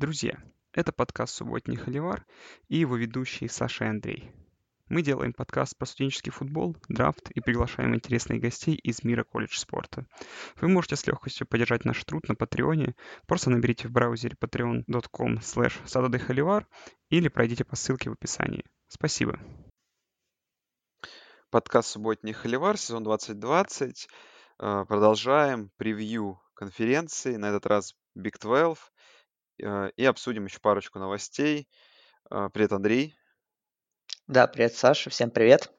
Друзья, это подкаст «Субботний холивар» и его ведущие Саша и Андрей. Мы делаем подкаст про студенческий футбол, драфт и приглашаем интересных гостей из мира колледж спорта. Вы можете с легкостью поддержать наш труд на Патреоне. Просто наберите в браузере patreon.com slash или пройдите по ссылке в описании. Спасибо. Подкаст «Субботний холивар», сезон 2020. Э, продолжаем превью конференции, на этот раз Big 12. Э, и обсудим еще парочку новостей. Э, привет, Андрей. Да, привет, Саша, всем привет.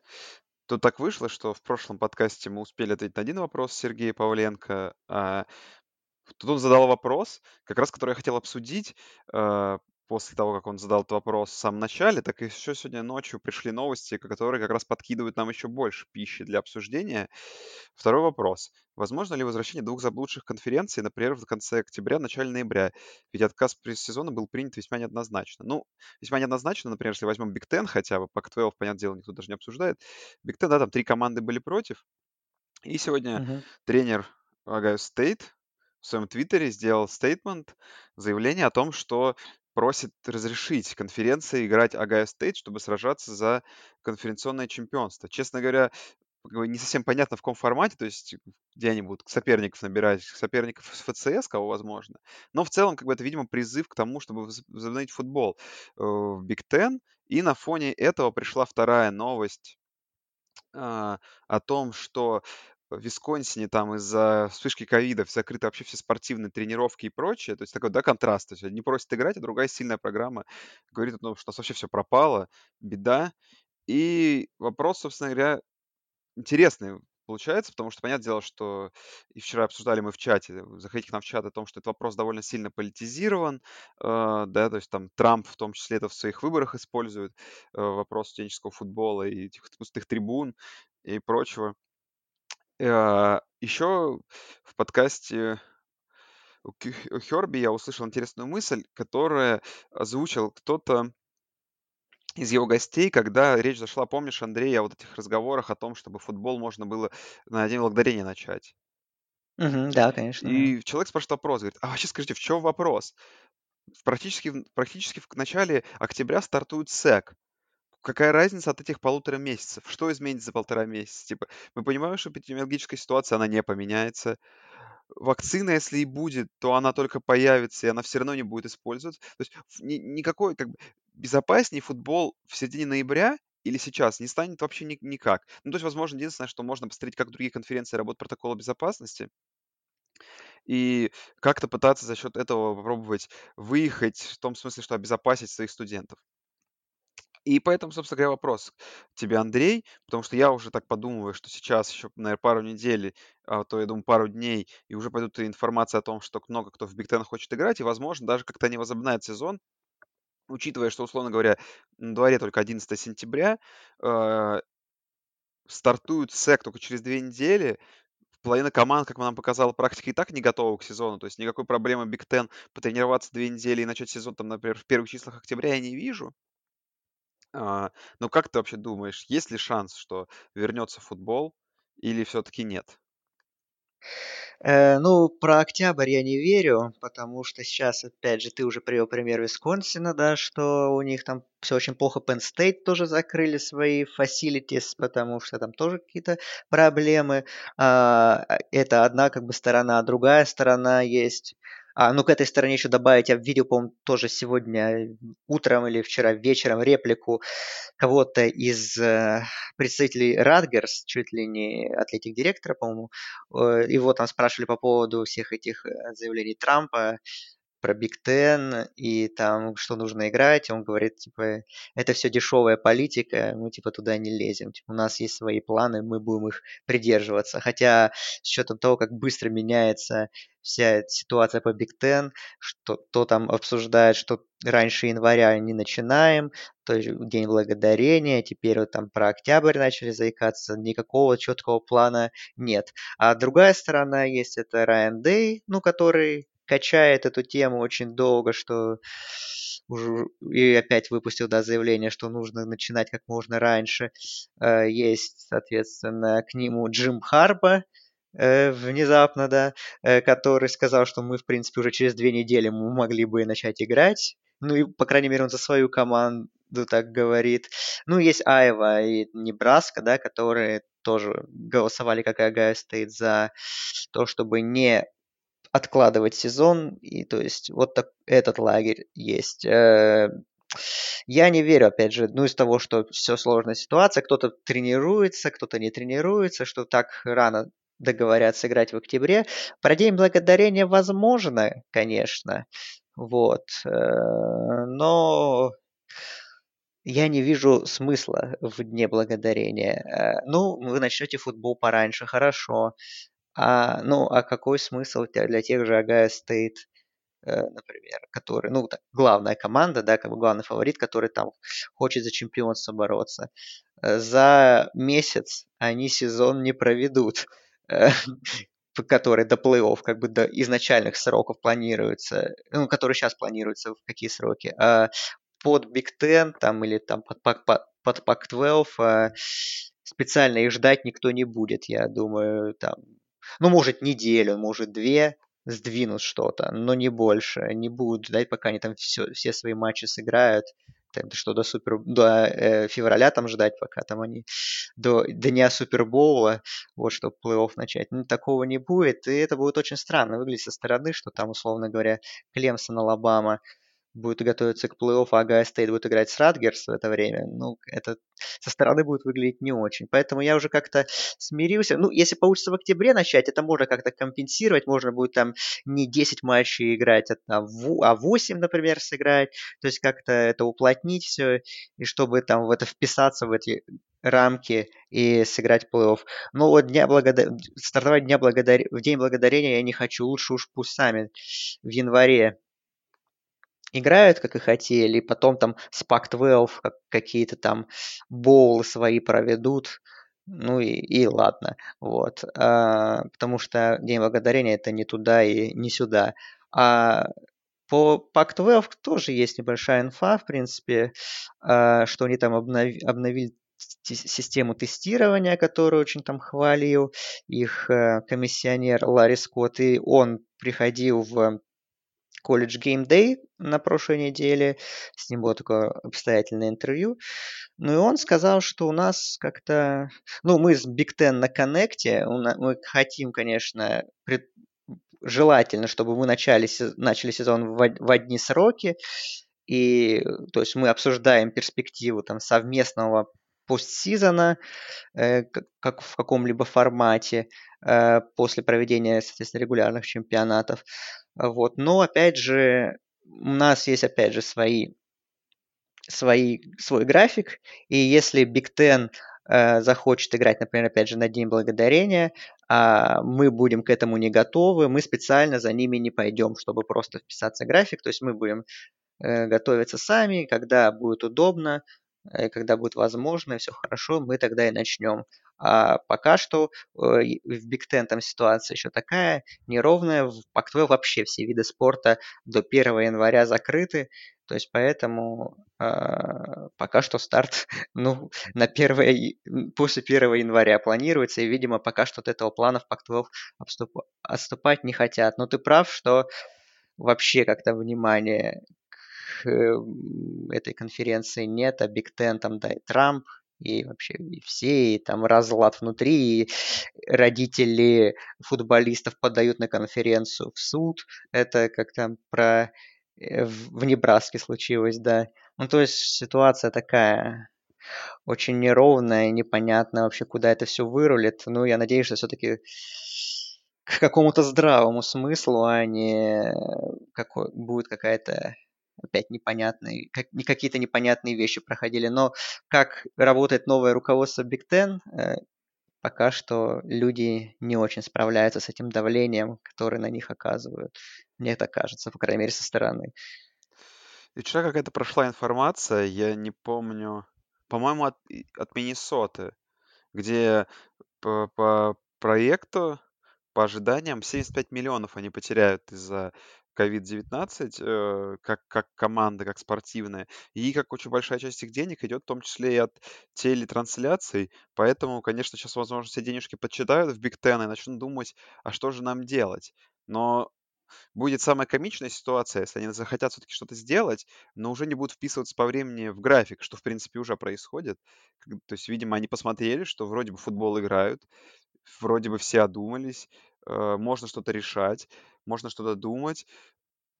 Тут так вышло, что в прошлом подкасте мы успели ответить на один вопрос Сергея Павленко, а тут он задал вопрос, как раз который я хотел обсудить. После того, как он задал этот вопрос в самом начале, так и еще сегодня ночью пришли новости, которые как раз подкидывают нам еще больше пищи для обсуждения. Второй вопрос. Возможно ли возвращение двух заблудших конференций, например, в конце октября, начале ноября? Ведь отказ сезона был принят весьма неоднозначно. Ну, весьма неоднозначно, например, если возьмем Big Ten хотя бы, по 12, понятное дело, никто даже не обсуждает. Big Ten, да, там три команды были против. И сегодня uh-huh. тренер Ohio State в своем твиттере сделал statement, заявление о том, что просит разрешить конференции играть Ohio State, чтобы сражаться за конференционное чемпионство. Честно говоря, не совсем понятно, в каком формате, то есть где они будут соперников набирать, соперников с ФЦС, кого возможно. Но в целом, как бы это, видимо, призыв к тому, чтобы возобновить футбол э, в Биг Тен. И на фоне этого пришла вторая новость а, о том, что в Висконсине там из-за вспышки ковида закрыты вообще все спортивные тренировки и прочее. То есть такой, да, контраст. То есть одни просят играть, а другая сильная программа говорит о том, что у нас вообще все пропало, беда. И вопрос, собственно говоря, интересный получается, потому что понятное дело, что и вчера обсуждали мы в чате, заходите к нам в чат о том, что этот вопрос довольно сильно политизирован, э, да, то есть там Трамп в том числе это в своих выборах использует, э, вопрос студенческого футбола и этих пустых трибун и прочего. Э, еще в подкасте у Херби я услышал интересную мысль, которая озвучил кто-то из его гостей, когда речь зашла, помнишь, Андрей, о вот этих разговорах о том, чтобы футбол можно было на День Благодарения начать. Мгм, да, конечно, да. И человек спрашивает вопрос, говорит, а вообще скажите, в чем вопрос? Практически, практически в начале октября стартует СЭК какая разница от этих полутора месяцев? Что изменится за полтора месяца? Типа, мы понимаем, что эпидемиологическая ситуация, она не поменяется. Вакцина, если и будет, то она только появится, и она все равно не будет использоваться. То есть ни, никакой как бы безопаснее футбол в середине ноября или сейчас не станет вообще ни, никак. Ну, то есть, возможно, единственное, что можно посмотреть, как другие конференции работают протоколы безопасности, и как-то пытаться за счет этого попробовать выехать в том смысле, что обезопасить своих студентов. И поэтому, собственно говоря, вопрос тебе, Андрей, потому что я уже так подумываю, что сейчас еще, наверное, пару недель, а то, я думаю, пару дней, и уже пойдут информация о том, что много кто в Big Ten хочет играть, и, возможно, даже как-то они возобновят сезон, учитывая, что, условно говоря, на дворе только 11 сентября, э, стартует SEC только через две недели, половина команд, как нам показала практика, и так не готова к сезону. То есть никакой проблемы Big Ten потренироваться две недели и начать сезон, там, например, в первых числах октября я не вижу. А, ну, как ты вообще думаешь, есть ли шанс, что вернется футбол или все-таки нет? Э, ну, про октябрь я не верю, потому что сейчас, опять же, ты уже привел пример Висконсина, да, что у них там все очень плохо. Penn State тоже закрыли свои facilities, потому что там тоже какие-то проблемы. А, это одна как бы сторона, а другая сторона есть а, ну, к этой стороне еще добавить, я видел, по-моему, тоже сегодня утром или вчера вечером реплику кого-то из э, представителей Rutgers, чуть ли не athletic -директора, по-моему. Э, его там спрашивали по поводу всех этих э, заявлений Трампа, про Big Ten и там, что нужно играть. Он говорит, типа, это все дешевая политика, мы, типа, туда не лезем. Типа, у нас есть свои планы, мы будем их придерживаться. Хотя с учетом того, как быстро меняется вся ситуация по Big Ten, что то там обсуждает, что раньше января не начинаем, то есть День Благодарения, теперь вот там про октябрь начали заикаться, никакого четкого плана нет. А другая сторона есть, это Райан Дэй, ну, который качает эту тему очень долго, что и опять выпустил да, заявление, что нужно начинать как можно раньше. Э, есть, соответственно, к нему Джим Харба, э, внезапно, да, э, который сказал, что мы, в принципе, уже через две недели мы могли бы начать играть. Ну и, по крайней мере, он за свою команду так говорит. Ну, есть Айова и Небраска, да, которые тоже голосовали, как и Ohio State, за то, чтобы не откладывать сезон. И то есть вот так, этот лагерь есть. Э, я не верю, опять же, ну, из того, что все сложная ситуация, кто-то тренируется, кто-то не тренируется, что так рано договорятся играть в октябре. Про День Благодарения возможно, конечно, вот, э, но я не вижу смысла в Дне Благодарения. Э, ну, вы начнете футбол пораньше, хорошо. А, ну, а какой смысл для тех же Агая Стейт, э, например, который, ну, так, главная команда, да, как бы главный фаворит, который там хочет за чемпионство бороться. За месяц они сезон не проведут. который до плей-офф, как бы до изначальных сроков планируется, ну, который сейчас планируется, в какие сроки, а под Big Ten там или там под, под, под Pac-12 а, специально их ждать никто не будет, я думаю, там, ну, может, неделю, может, две, сдвинут что-то, но не больше, не будут ждать, пока они там все, все свои матчи сыграют, что до супер до э, февраля там ждать, пока там они до дня Супербоула, вот чтобы плей-офф начать. Ну, такого не будет, и это будет очень странно выглядеть со стороны, что там, условно говоря, Клемсон, Алабама будет готовиться к плей-офф, а Ohio State будет играть с Rutgers в это время, ну, это со стороны будет выглядеть не очень. Поэтому я уже как-то смирился. Ну, если получится в октябре начать, это можно как-то компенсировать, можно будет там не 10 матчей играть, а 8, а например, сыграть, то есть как-то это уплотнить все, и чтобы там в это вписаться, в эти рамки и сыграть плей-офф. Но вот дня благодар... стартовать дня благодар... в День Благодарения я не хочу, лучше уж пусть сами в январе играют, как и хотели, потом там с Pac-12 какие-то там боулы свои проведут, ну и, и ладно, вот, а, потому что День Благодарения это не туда и не сюда. А по Pac-12 тоже есть небольшая инфа, в принципе, а, что они там обнови, обновили систему тестирования, которую очень там хвалил их э, комиссионер Ларри Скотт, и он приходил в колледж Game Day на прошлой неделе. С ним было такое обстоятельное интервью. Ну и он сказал, что у нас как-то... Ну, мы с Big Ten на коннекте. Мы хотим, конечно, пред... желательно, чтобы мы начали, начали сезон в, в одни сроки. И, то есть, мы обсуждаем перспективу там совместного постсезона, э, как в каком-либо формате э, после проведения, соответственно, регулярных чемпионатов. Вот. Но, опять же, у нас есть, опять же, свои, свои, свой график, и если Big Ten э, захочет играть, например, опять же, на День Благодарения, а мы будем к этому не готовы, мы специально за ними не пойдем, чтобы просто вписаться в график, то есть мы будем э, готовиться сами, когда будет удобно, когда будет возможно, все хорошо, мы тогда и начнем. А пока что э, в Big Ten там ситуация еще такая неровная. В Pac-12 вообще все виды спорта до 1 января закрыты. То есть поэтому э, пока что старт ну, на 1, после 1 января планируется. И, видимо, пока что от этого плана в Pac-12 отступать не хотят. Но ты прав, что вообще как-то внимание этой конференции нет, а Big Ten там, да, и Трамп и вообще и все, и там разлад внутри, и родители футболистов подают на конференцию в суд. Это как там про э, в Небраске случилось, да. Ну, то есть ситуация такая очень неровная, непонятно вообще, куда это все вырулит. Ну, я надеюсь, что все-таки к какому-то здравому смыслу, а не какой, будет какая-то опять непонятные, как, не какие-то непонятные вещи проходили. Но как работает новое руководство Big Ten, э, пока что люди не очень справляются с этим давлением, которое на них оказывают. Мне так кажется, по крайней мере, со стороны. И вчера какая-то прошла информация, я не помню, по-моему, от, от Миннесоты, где по, по проекту, по ожиданиям, 75 миллионов они потеряют из-за COVID-19 э, как, как команда, как спортивная, и как очень большая часть их денег идет в том числе и от телетрансляций, поэтому, конечно, сейчас, возможно, все денежки подсчитают в Биг Ten и начнут думать, а что же нам делать? Но будет самая комичная ситуация, если они захотят все-таки что-то сделать, но уже не будут вписываться по времени в график, что, в принципе, уже происходит. То есть, видимо, они посмотрели, что вроде бы футбол играют, вроде бы все одумались, можно что-то решать, можно что-то думать,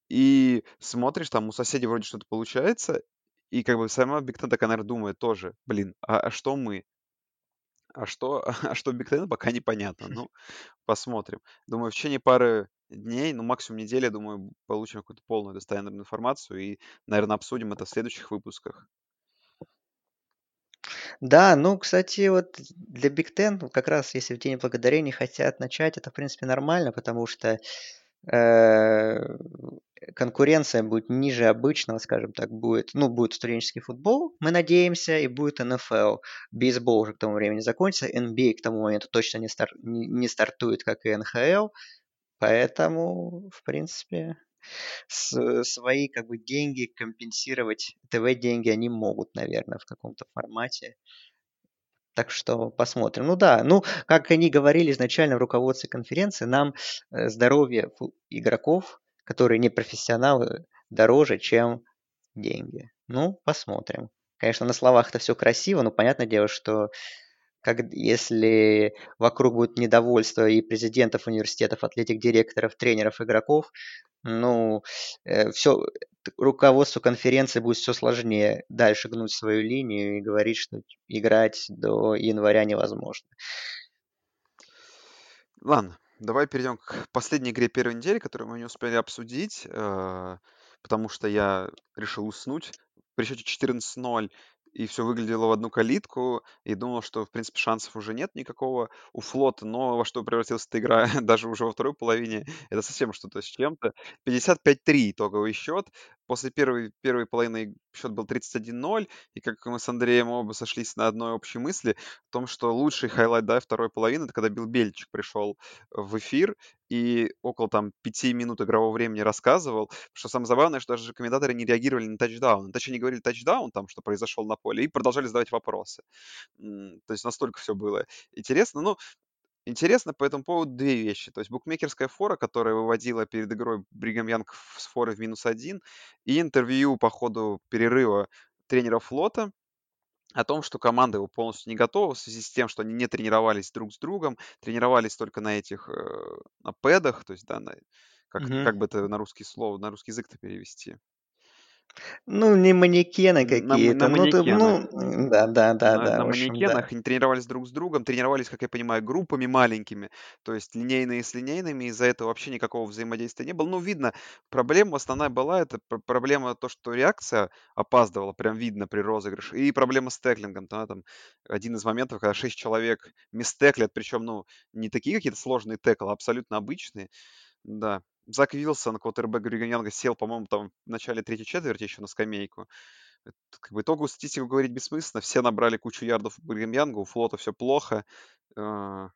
и смотришь, там у соседей вроде что-то получается, и как бы сама Биг Ten такая, наверное, думает тоже, блин, а, а что мы? А что, а что Биг Ten, пока непонятно. Ну, посмотрим. Думаю, в течение пары дней, ну, максимум недели, думаю, получим какую-то полную достоверную информацию и, наверное, обсудим это в следующих выпусках. Да, ну, кстати, вот для Big Ten, как раз если в День Благодарения хотят начать, это, в принципе, нормально, потому что э, конкуренция будет ниже обычного, скажем так, будет, ну, будет студенческий футбол, мы надеемся, и будет НФЛ. Бейсбол уже к тому времени закончится, NBA к тому моменту точно не, стар, не, не стартует, как и НХЛ, поэтому, в принципе, с, свои как бы деньги компенсировать, ТВ-деньги они могут, наверное, в каком-то формате. Так что посмотрим. Ну да, ну, как они говорили изначально в руководстве конференции, нам э, здоровье игроков, которые не профессионалы, дороже, чем деньги. Ну, посмотрим. Конечно, на словах это все красиво, но понятное дело, что как, если вокруг будет недовольство и президентов университетов, атлетик-директоров, тренеров, игроков, ну, э, все, руководству конференции будет все сложнее дальше гнуть свою линию и говорить, что играть до января невозможно. Ладно, давай перейдем к последней игре первой недели, которую мы не успели обсудить, э, потому что я решил уснуть. При счете 14-0 и все выглядело в одну калитку, и думал, что, в принципе, шансов уже нет никакого у флота, но во что превратилась эта игра даже уже во второй половине, это совсем что-то с чем-то. 55-3 итоговый счет. После первой, первой половины счет был 31-0, и как мы с Андреем оба сошлись на одной общей мысли, в том, что лучший highlight да, второй половины, это когда Билл Беличик пришел в эфир и около там пяти минут игрового времени рассказывал, что самое забавное, что даже комментаторы не реагировали на тачдаун. Точнее, не говорили тачдаун, там, что произошел на поле, и продолжали задавать вопросы. То есть настолько все было интересно. Ну, Интересно по этому поводу две вещи. То есть букмекерская фора, которая выводила перед игрой Бригам Янг с форы в минус один, и интервью по ходу перерыва тренера флота о том, что команда его полностью не готова в связи с тем, что они не тренировались друг с другом, тренировались только на этих, э, на пэдах, то есть, да, на, как, Мгм. как бы это на русский слово, на русский язык-то перевести. Ну, не манекены На, какие-то. на Ну, ты, манекенах. ну, м, да, да, да, на, да, на общем, да. манекенах, они тренировались друг с другом, тренировались, как я понимаю, группами маленькими, то есть линейные с линейными, из-за этого вообще никакого взаимодействия не было. Ну, видно, проблема основная была, это пр- проблема то, что реакция опаздывала, прям видно при розыгрыше, и проблема с теклингом, да, там один из моментов, когда шесть человек мистеклят, причем, ну, не такие какие-то сложные теклы, а абсолютно обычные, да. Зак Вилсон, квотербек Григорьянга, сел, по-моему, там в начале третьей четверти еще на скамейку. Это, как бы итоговую статистику говорить бессмысленно. Все набрали кучу ярдов у Бригам Янга, у флота все плохо. А,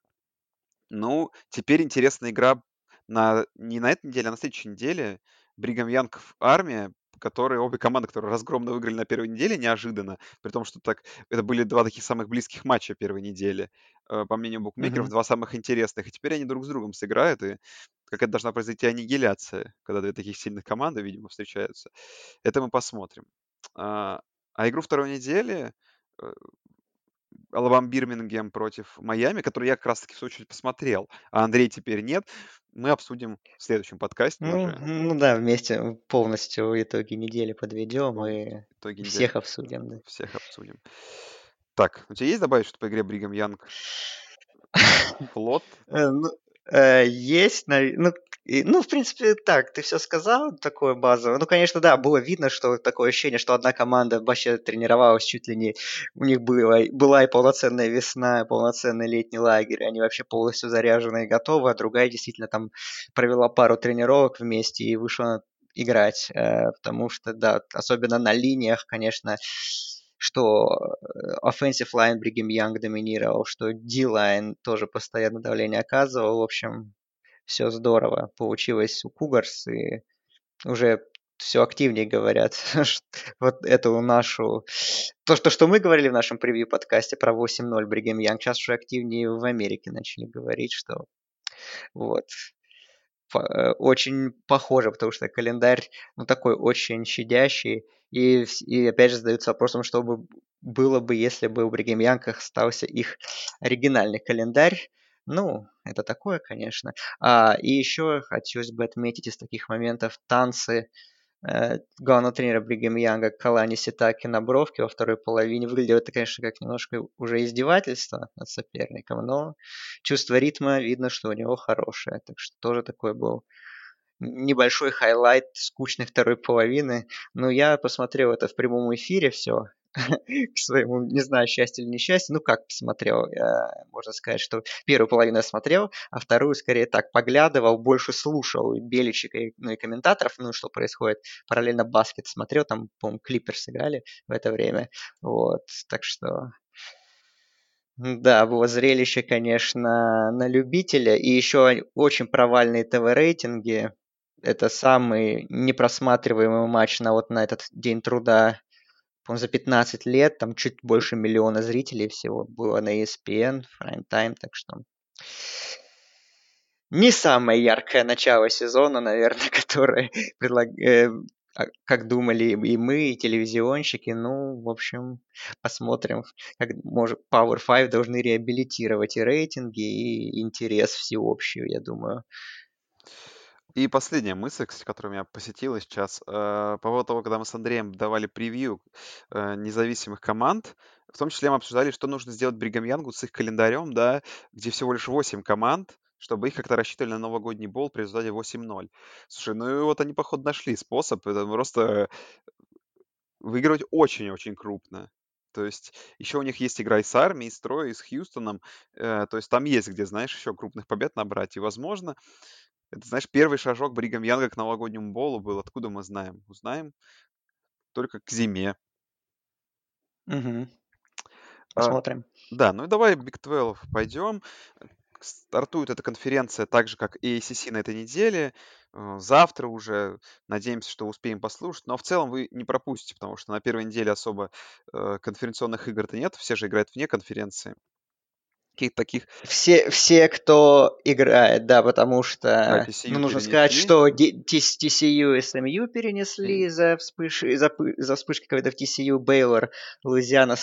Ну, теперь интересная игра на, не на этой неделе, а на следующей неделе. Бригам Янг в армия, которые обе команды, которые разгромно выиграли на первой неделе, неожиданно, при том, что так это были два таких самых близких матча первой недели, э, по мнению букмекеров, Мгм. два самых интересных. И теперь они друг с другом сыграют, и какая должна произойти аннигиляция, когда две таких сильных команды, видимо, встречаются. Это мы посмотрим. А, а игру второй недели э, Алабам Бирмингем против Майами, который я как раз-таки в свою очередь посмотрел, а Андрей теперь нет, мы обсудим в следующем подкасте Ну, уже. ну да, вместе полностью итоги недели подведем и Итоги недели всех обсудим, да. всех обсудим. Так, у тебя есть добавить что-то по игре Бригам Янг? Флот? Ну, есть, наве- ну, и- ну, в принципе, так, ты все сказал, такое базовое. Ну, конечно, да, было видно, что такое ощущение, что одна команда вообще тренировалась чуть ли не... У них было, была и полноценная весна, и полноценный летний лагерь, они вообще полностью заряжены и готовы, а другая действительно там провела пару тренировок вместе и вышла играть, э, потому что, да, особенно на линиях, конечно, что э, offensive line Бригем Янг доминировал, что D-line тоже постоянно давление оказывал. В общем, все здорово получилось у Кугарс, и уже все активнее говорят. вот эту нашу... То, что, что мы говорили в нашем превью подкасте про 8-0 Бригем Янг, сейчас уже активнее в Америке начали говорить, что вот э, очень похоже, потому что календарь ну, такой очень щадящий. И, и опять же задаются вопросом, что бы было бы, если бы у Бригем Янках остался их оригинальный календарь. Ну, это такое, конечно. А, и еще хотелось бы отметить из таких моментов танцы э, главного тренера Бригем Янга Калани Ситаки на бровке во второй половине. Выглядело это, конечно, как немножко уже издевательство над соперником, но чувство ритма видно, что у него хорошее. Так что тоже такой был небольшой highlight скучной второй половины. Но я посмотрел это в прямом эфире все, к своему, не знаю, счастью или несчастью. Ну, как посмотрел, можно сказать, что первую половину я смотрел, а вторую скорее так поглядывал, больше слушал и Беличика, и, ну, и комментаторов, ну, что происходит. Параллельно баскет смотрел, там, по-моему, Клипперс играли в это время. Вот, так что да, было зрелище, конечно, на любителя. И еще очень провальные ТВ-рейтинги это самый непросматриваемый матч на вот на этот день труда по за 15 лет, там чуть больше миллиона зрителей всего было на ESPN, Prime Time, так что не самое яркое начало сезона, наверное, которое предлаг... э, а, как думали и мы, и телевизионщики. Ну, в общем, посмотрим, как может Power 5 должны реабилитировать и рейтинги, и интерес всеобщий, я думаю. И последняя мысль, кстати, которая меня посетила сейчас, э, по поводу того, когда мы с Андреем давали превью э, независимых команд, в том числе мы обсуждали, что нужно сделать Бригам Янгу с их календарем, да, где всего лишь 8 команд, чтобы их как-то рассчитывали на новогодний бол при результате 8-0. Слушай, ну и вот они, походу, нашли способ. Это просто выигрывать очень-очень крупно. То есть еще у них есть игра и с армией, и с Трой, и с Хьюстоном. Э, то есть там есть где, знаешь, еще крупных побед набрать. И, возможно, это, знаешь, первый шажок Бригам Янга к новогоднему болу был. Откуда мы знаем? Узнаем только к зиме. Угу. Посмотрим. А, да, ну и давай Big 12 пойдем. Стартует эта конференция так же, как и ACC на этой неделе. Э, завтра уже надеемся, что успеем послушать. Но в целом вы не пропустите, потому что на первой неделе особо э, конференционных игр-то нет. Все же играют вне конференции каких-то таких... Все, все, кто играет, да, потому что, да, ну, нужно перенесли. сказать, что TCU и SMU перенесли из-за вспыш... из-за, из-за вспышки когда в TCU Бейлор, Луизиана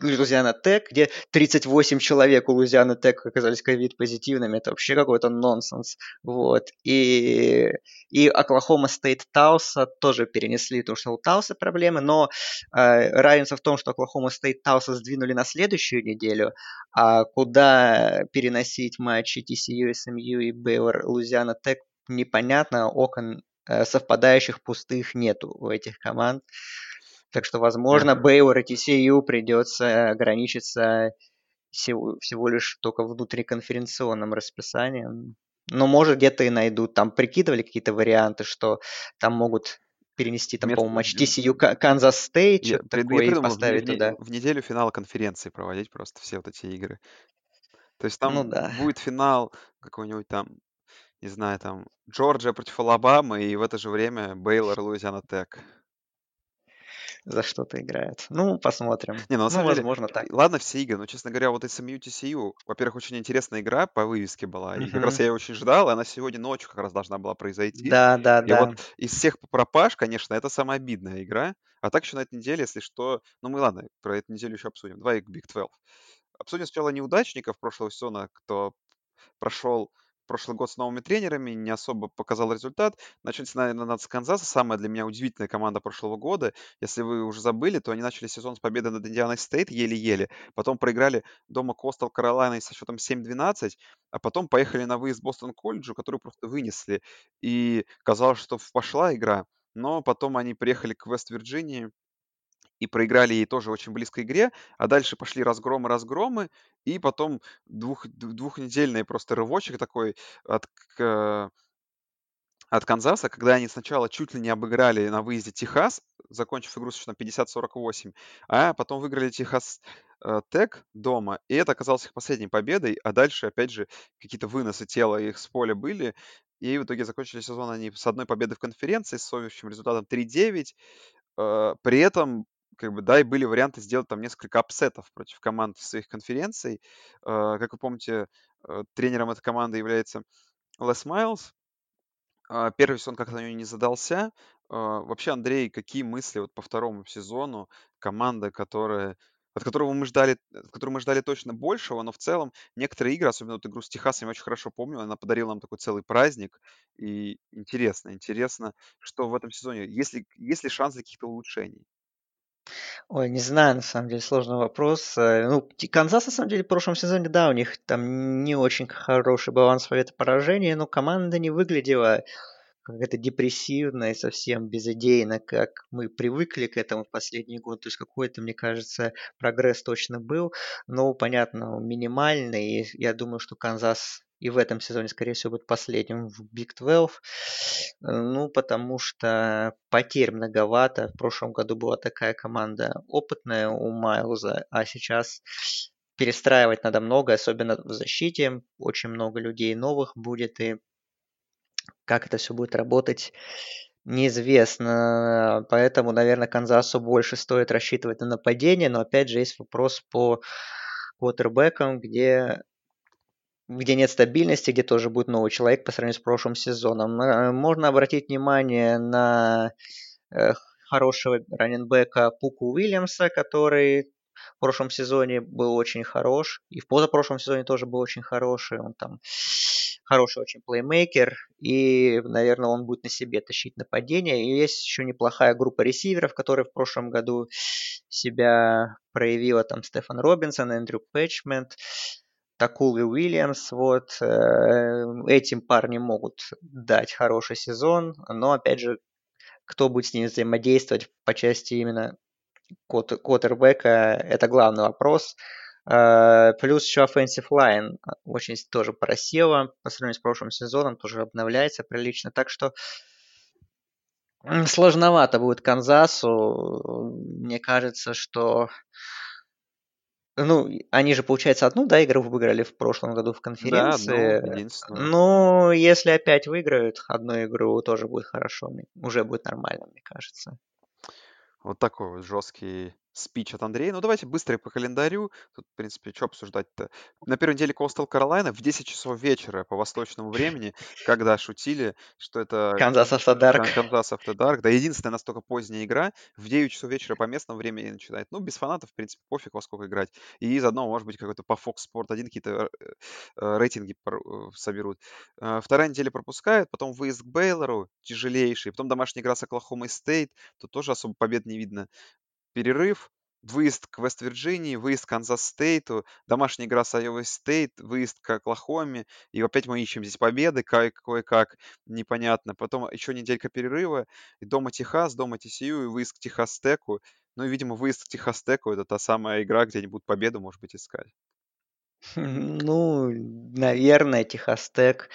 Louisiana Tech, где 38 человек у Луизианы Tech оказались ковид-позитивными. Это вообще какой-то нонсенс. Вот. И, и Oklahoma State Талса тоже перенесли, потому что у Талса проблемы, но э, разница в том, что Оклахома Стейт Тауса сдвинули на следующую неделю, а куда переносить матчи TCU, SMU и Бейвер Лузиана Тек непонятно, окон э, совпадающих пустых нету у этих команд. Так что, возможно, и TCU придется ограничиться всего, всего лишь только внутриконференционным расписанием. Но, может, где-то и найдут. Там прикидывали какие-то варианты, что там могут перенести, там, по-моему, матч TCU Канзас Стейт, что такое, и поставить в, туда. В неделю финала конференции проводить просто все вот эти игры. То есть там ну, да. будет финал какой-нибудь там, не знаю, там, Джорджия против Алабамы, и в это же время Бейлор, Луизиана Тек за что-то играет. Ну, посмотрим. Не, ну, на ну, самом возможно, деле, так. Ладно, все игры, но, честно говоря, вот SMU TCU, во-первых, очень интересная игра по вывеске была, и как раз я ее очень ждал, и она сегодня ночью как раз должна была произойти. Да, да, и да. вот из всех пропаж, конечно, это самая обидная игра. А так еще на этой неделе, если что, ну мы ладно, про эту неделю еще обсудим. Давай Big 12. Обсудим сначала неудачников прошлого сезона, кто прошел прошлый год с новыми тренерами, не особо показал результат. Начать, наверное, надо с Канзаса. Самая для меня удивительная команда прошлого года. Если вы уже забыли, то они начали сезон с победы над Индианой Стейт еле-еле. Потом проиграли дома Костел Каролайной со счетом 7-12, а потом поехали на выезд Бостон Колледжу, который просто вынесли. И казалось, что пошла игра. Но потом они приехали к Вест-Вирджинии, и проиграли ей тоже очень близкой игре, а дальше пошли разгромы-разгромы, и потом двух, двухнедельный просто рывочек такой от, к, от Канзаса, когда они сначала чуть ли не обыграли на выезде Техас, закончив игру счетом 50-48, а потом выиграли Техас э, Тек дома, и это оказалось их последней победой, а дальше, опять же, какие-то выносы тела их с поля были, И в итоге закончили сезон они с одной победой в конференции, с общим результатом 3-9. Э, при этом, как бы, да, и были варианты сделать там несколько апсетов против команд своих конференций. Э, как вы помните, э, тренером этой команды является Лес Майлз. А, первый сезон как-то у него не задался. А, вообще, Андрей, какие мысли вот по второму сезону? Команда, которая от которого мы ждали, от которой мы ждали точно большего, но в целом некоторые игры, особенно вот игру с Техасом, я очень хорошо помню, она подарила нам такой целый праздник. И интересно, интересно, что в этом сезоне, есть ли, есть ли шанс для каких-то улучшений? Ой, не знаю, на самом деле, сложный вопрос. Э, ну, Канзас, на самом деле, в прошлом сезоне, да, у них там не очень хороший баланс побед и поражений, но команда не выглядела как-то депрессивно и совсем безыдейно, как мы привыкли к этому в последний год. То есть какой-то, мне кажется, прогресс точно был, но, понятно, минимальный. И я думаю, что Канзас и в этом сезоне, скорее всего, будет последним в Big 12. Ну, потому что потерь многовато. В прошлом году была такая команда опытная у Майлза, а сейчас перестраивать надо много, особенно в защите. Очень много людей новых будет, и как это все будет работать, неизвестно. Поэтому, наверное, Канзасу больше стоит рассчитывать на нападение. Но опять же есть вопрос по квотербекам, где где нет стабильности, где тоже будет новый человек по сравнению с прошлым сезоном. Э, можно обратить внимание на э, хорошего раненбека Пуку Уильямса, который в прошлом сезоне был очень хорош, и в позапрошлом сезоне тоже был очень хороший. Он там хороший очень плеймейкер, и, наверное, он будет на себе тащить нападение. И есть еще неплохая группа ресиверов, которые в прошлом году себя проявила, там Стефан Робинсон, Эндрю Пэтчмент, Такул и Уильямс, вот, э, этим парни могут дать хороший сезон, но, опять же, кто будет с ними взаимодействовать по части именно квотербека, это главный вопрос. Э, плюс еще offensive line очень тоже просела по сравнению с прошлым сезоном, тоже обновляется прилично. Так что сложновато будет Канзасу. Мне кажется, что ну, они же, получается, одну, да, игру выиграли в прошлом году в конференции. Да, единственную. Ну, если опять выиграют одну игру, тоже будет хорошо. Уже будет нормально, мне кажется. Вот такой вот жесткий спич от Андрея. Ну, давайте быстро по календарю. Тут, в принципе, что обсуждать-то? На первой неделе Coastal Carolina в 10 часов вечера по восточному времени, когда шутили, что это Канзас After Dark. Канзас After Dark. Да, единственная настолько поздняя игра. В 9 часов вечера по местному времени начинает. Ну, без фанатов, в принципе, пофиг во сколько играть. И заодно, может быть, какой-то по Fox Sport 1 какие-то э, э, рейтинги э, соберут. Вторая неделя пропускает, потом выезд к Бейлору тяжелейший, потом домашняя игра с Оклахомой Стейт, тут тоже особо побед не видно перерыв, выезд к Вест-Вирджинии, выезд к Канзас-Стейту, домашняя игра с Айовой Стейт, выезд к Оклахоме, и опять мы ищем здесь победы, кое-как, непонятно. Потом еще неделька перерыва, и дома Техас, дома ТСЮ, и выезд к Техас-Теку. Ну и, видимо, выезд к Техас-Теку — это та самая игра, где они будут победу, может быть, искать. Ну, наверное, Техас-Тек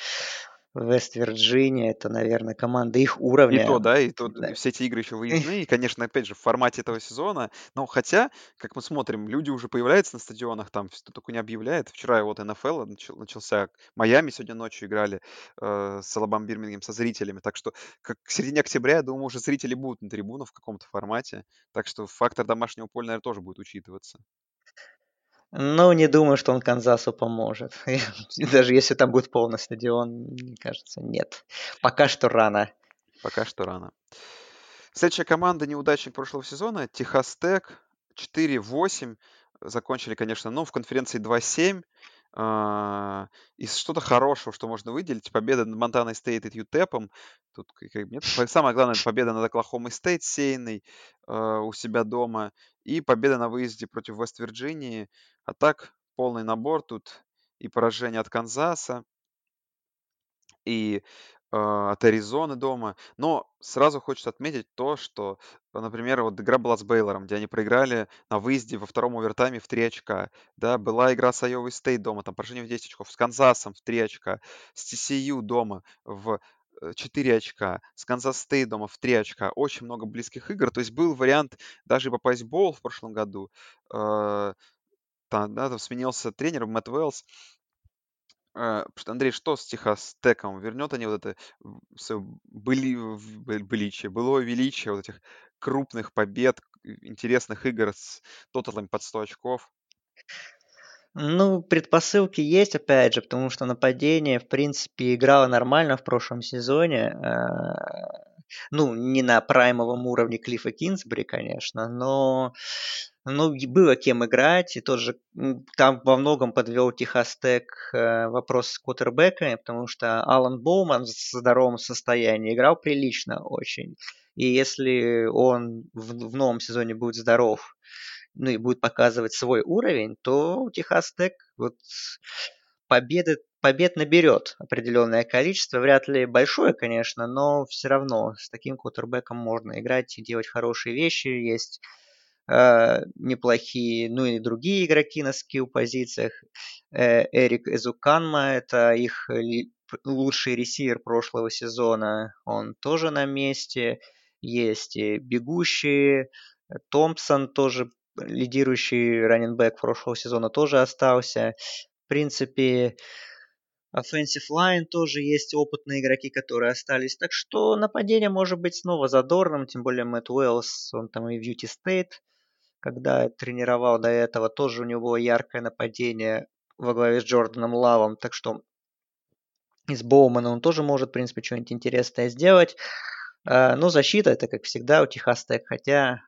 Вест-Вирджиния, это, наверное, команда их уровня. И то, да, и то да. все эти игры еще выездные, и, конечно, опять же, в формате этого сезона. Но хотя, как мы смотрим, люди уже появляются на стадионах, там кто только не объявляет. Вчера вот НФЛ начал, начался, Майами сегодня ночью играли э, с Алабам Бирмингем со зрителями, так что как к середине октября, я думаю, уже зрители будут на трибунах в каком-то формате, так что фактор домашнего поля, наверное, тоже будет учитываться. Ну, не думаю, что он Канзасу поможет. Даже если там будет полный стадион, мне кажется, нет. Пока что рано. Пока что рано. Следующая команда неудачник прошлого сезона Техас Тек 4-8. Закончили, конечно, ну, в конференции 2-7. А, из что-то хорошего, что можно выделить, победа над Монтаной Стейт и UTEP ом. Тут как, нет, самое главное, победа над Оклахомой Стейт сильной э, у себя дома и победа на выезде против Вест-Вирджинии. А так, полный набор тут и поражение от Канзаса, и а, от Аризоны дома. Но сразу хочется отметить то, что, например, вот игра была с Бейлором, где они проиграли на выезде во втором овертайме в 3 очка. Да, была игра с Айовой Стейт дома, там поражение в 10 очков, с Канзасом в 3 очка, с TCU дома в 4 э, очка, с Канзас Стейт дома в 3 очка. Очень много близких игр. То есть был вариант даже попасть в bowl в прошлом году. Э, там, да, там сменился тренер Мэтт Уэллс. А, Андрей, что с Техас Теком? Вернет они вот это свое были, быличие, былое величие вот этих крупных побед, интересных игр с тоталами под 100 очков? Ну, предпосылки есть, опять же, потому что нападение, в принципе, играло нормально в прошлом сезоне. Ну, не на праймовом уровне Клиффа Кинсбери, конечно, но ну, было кем играть, и тоже там во многом подвел Техас Тек э, вопрос с квотербеками, потому что Алан Боуман в здоровом состоянии играл прилично очень. И если он в, в новом сезоне будет здоров, ну и будет показывать свой уровень, то Техас Тек вот победы, побед наберет определенное количество. Вряд ли большое, конечно, но все равно с таким кутербеком можно играть и делать хорошие вещи. Есть э, неплохие, ну и другие игроки на скилл-позициях. Э, Эрик Эзуканма – это их лучший ресивер прошлого сезона. Он тоже на месте. Есть и бегущие. Томпсон тоже лидирующий раненбэк прошлого сезона тоже остался. В принципе, Offensive Line тоже есть опытные игроки, которые остались. Так что нападение может быть снова задорным, тем более Мэтт Уэллс, он там и в Юти Стейт, когда тренировал до этого, тоже у него яркое нападение во главе с Джорданом Лавом. Так что и с Боуманом он тоже может, в принципе, что-нибудь интересное сделать. А, Но защита это, как всегда, у Техас хотя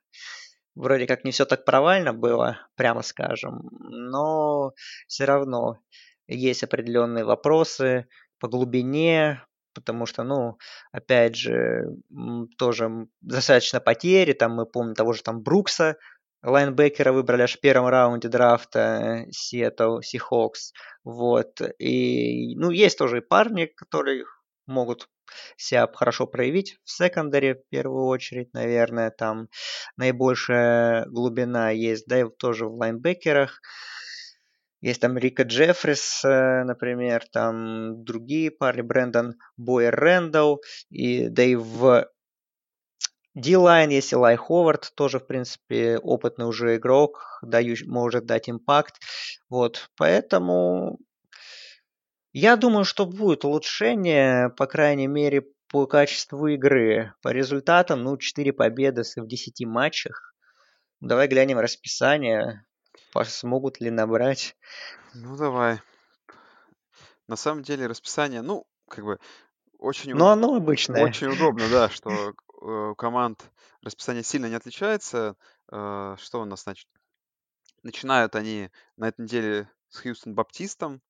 вроде как не все так провально было, прямо скажем, но все равно есть определенные вопросы по глубине, потому что, ну, опять же, тоже достаточно потери, там мы помним того же там Брукса, лайнбекера выбрали аж в первом раунде драфта Сиэтл Сихокс, вот, и, ну, есть тоже и парни, которые могут себя хорошо проявить в секондаре в первую очередь, наверное, там наибольшая глубина есть, да, и тоже в лайнбекерах. Есть там Рика Джеффрис, э, например, там другие парни, Брэндон Бойер Рэндалл, и да и в D-line есть Элай Ховард, тоже, в принципе, опытный уже игрок, дающий, может дать импакт. Вот, поэтому я думаю, что будет улучшение, по крайней мере, по качеству игры. По результатам, ну, 4 победы в 10 матчах. Давай глянем расписание. Смогут ли набрать. Ну, давай. На самом деле расписание, ну, как бы очень, ну, оно обычное. очень удобно, да, что э, у команд расписание сильно не отличается. Э, что у нас, значит? Начинают они на этой неделе с Хьюстон Баптистом,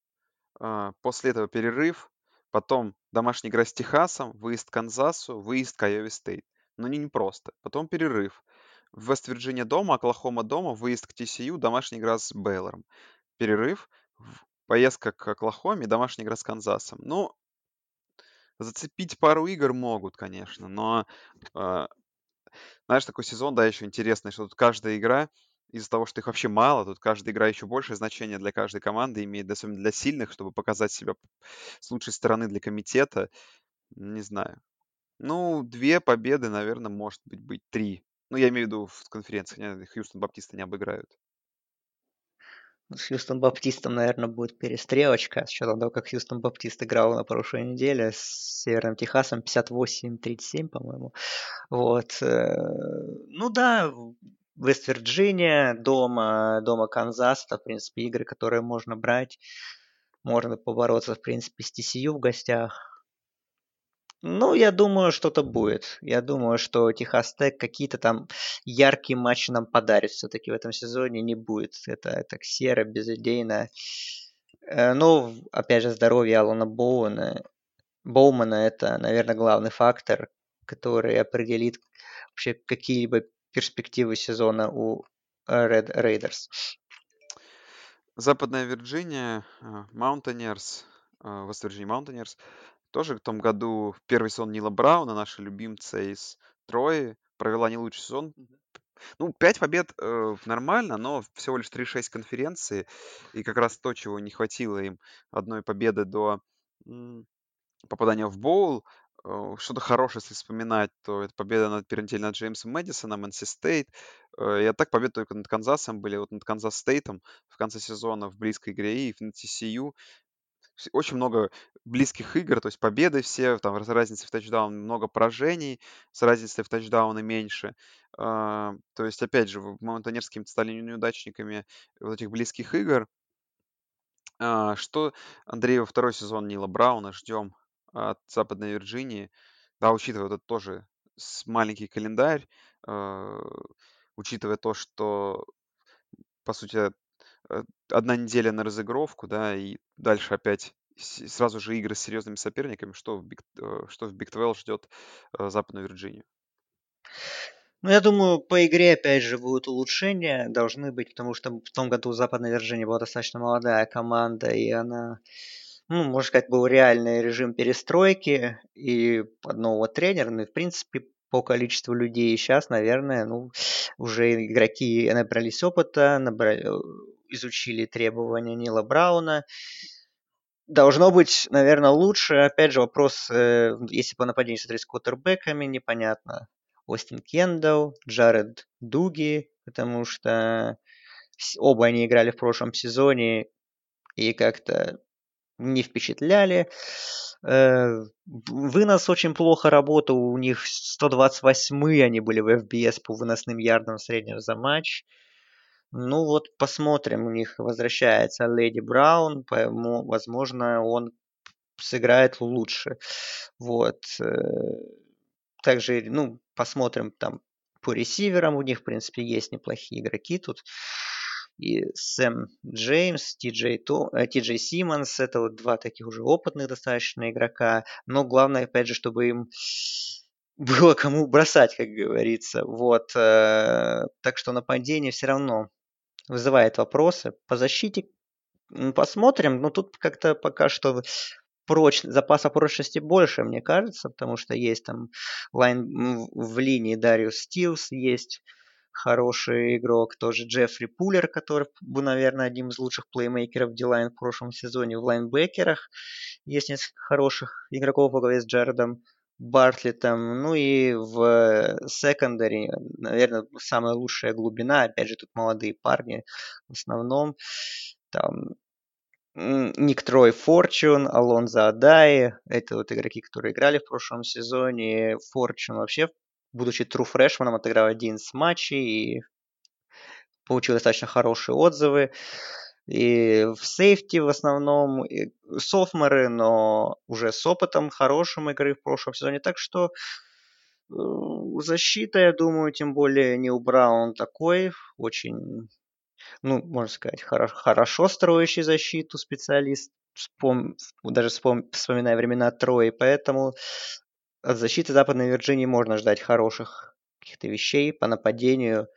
а, после этого перерыв, потом домашняя игра с Техасом, выезд к Канзасу, выезд к Айове Стейт. Но не непросто. Потом перерыв. Вест-Вирджиния дома, Оклахома дома, выезд к TCU, домашняя игра с Бейлором. Перерыв, поездка к Оклахоме, домашняя игра с Канзасом. Ну, зацепить пару игр могут, конечно, но э, знаешь, такой сезон, да, еще интересный, что тут каждая игра из-за того, что их вообще мало, тут каждая игра еще большее значение для каждой команды имеет, особенно для сильных, чтобы показать себя с лучшей стороны для комитета. Не знаю. Ну, две победы, наверное, может быть, быть три. Ну, я имею в виду в конференции. Хьюстон Баптисты не обыграют. С Хьюстон Баптистом, наверное, будет перестрелочка. С учетом того, как Хьюстон Баптист играл на прошлой неделе с Северным Техасом 58-37, по-моему. Вот. Э, ну да, Вест-Вирджиния, дома, дома Канзас, это, в принципе, игры, которые можно брать. Можно побороться, в принципе, с TCU в гостях. Ну, я думаю, что-то будет. Я думаю, что Техас Тек какие-то там яркие матчи нам подарит все-таки в этом сезоне. Не будет. Это так серо, безыдейно. Э, ну, опять же, здоровье Алана Боуэна. Боумана – это, наверное, главный фактор, который определит вообще какие-либо перспективы сезона у э, Red Raiders. Западная Вирджиния, Mountaineers, Вест-Вирджиния Mountaineers, тоже в том году первый сезон Нила Брауна, наша любимца из Трои, провела не лучший сезон. Ну, 5 побед э, нормально, но всего лишь 3-6 конференции. И как раз то, чего не хватило им одной победы до попадания в боул. Э, что-то хорошее, если вспоминать, то это победа над, первой неделе над Джеймсом Мэдисоном, NC State. Э, и а так победы только над Канзасом были. Вот над Канзас Стейтом в конце сезона в близкой игре и в TCU. Очень много близких игр, то есть победы все, там с разницей в тачдаун, много поражений, с разницей в тачдауны меньше. А, то есть, опять же, маунтонерскими стали неудачниками вот этих близких игр. А, что, Андрей, во второй сезон Нила Брауна ждем от Западной Вирджинии? Да, учитывая вот это тоже маленький календарь, а, учитывая то, что, по сути, э, одна неделя на разыгровку, да, и дальше опять сразу же игры с серьезными соперниками, что в Big, э, что в Big 12 ждет э, Западную Вирджинию. Ну, я думаю, по игре, опять же, будут улучшения, должны быть, потому что в том году Западная Вирджиния была достаточно молодая команда, и она, ну, можно сказать, был реальный режим перестройки и под нового тренера, ну и, в принципе, по количеству людей сейчас, наверное, ну, уже игроки набрались опыта, набрали, изучили требования Нила Брауна, Должно быть, наверное, лучше. Опять же, вопрос, э, если по нападению смотреть с квотербеками, непонятно. Остин Кендалл, Джаред Дуги, потому что оба они играли в прошлом сезоне и как-то не впечатляли. Э, вынос очень плохо работал, у них 128 они были в FBS по выносным ярдам среднего за матч. Ну вот посмотрим, у них возвращается Леди Браун, поэтому, возможно, он сыграет лучше. Вот. Э, также, ну, посмотрим там по ресиверам, у них, в принципе, есть неплохие игроки тут. И Сэм Джеймс, э, Ти Джей Симмонс, это вот два таких уже опытных достаточно игрока. Но главное, опять же, чтобы им было кому бросать, как говорится. Вот. Э, так что нападение все равно вызывает вопросы. По защите посмотрим, но тут как-то пока что проч... запаса прочности больше, мне кажется, потому что есть там лайн... в линии Дариус Стилс, есть хороший игрок, тоже Джеффри Пулер, который был, наверное, одним из лучших плеймейкеров D-line в прошлом сезоне в лайнбекерах. Есть несколько хороших игроков во главе с Джаредом Бартлетом. Ну и в секондаре, наверное, самая лучшая глубина. Опять же, тут молодые парни в основном. Там Ник Трой Форчун, Алонзо Адай. Это вот игроки, которые играли в прошлом сезоне. Форчун вообще, будучи тру фрешманом, отыграл один с матчей и получил достаточно хорошие отзывы. И в сейфти в основном софмеры, но уже с опытом хорошим игры в прошлом сезоне. Так что э, защита, я думаю, тем более не у Браун такой, очень, ну, можно сказать, хорошо, хорошо строящий защиту специалист, вспом... даже вспом... вспоминая времена Трои, поэтому от защиты Западной Вирджинии можно ждать хороших каких-то вещей по нападению.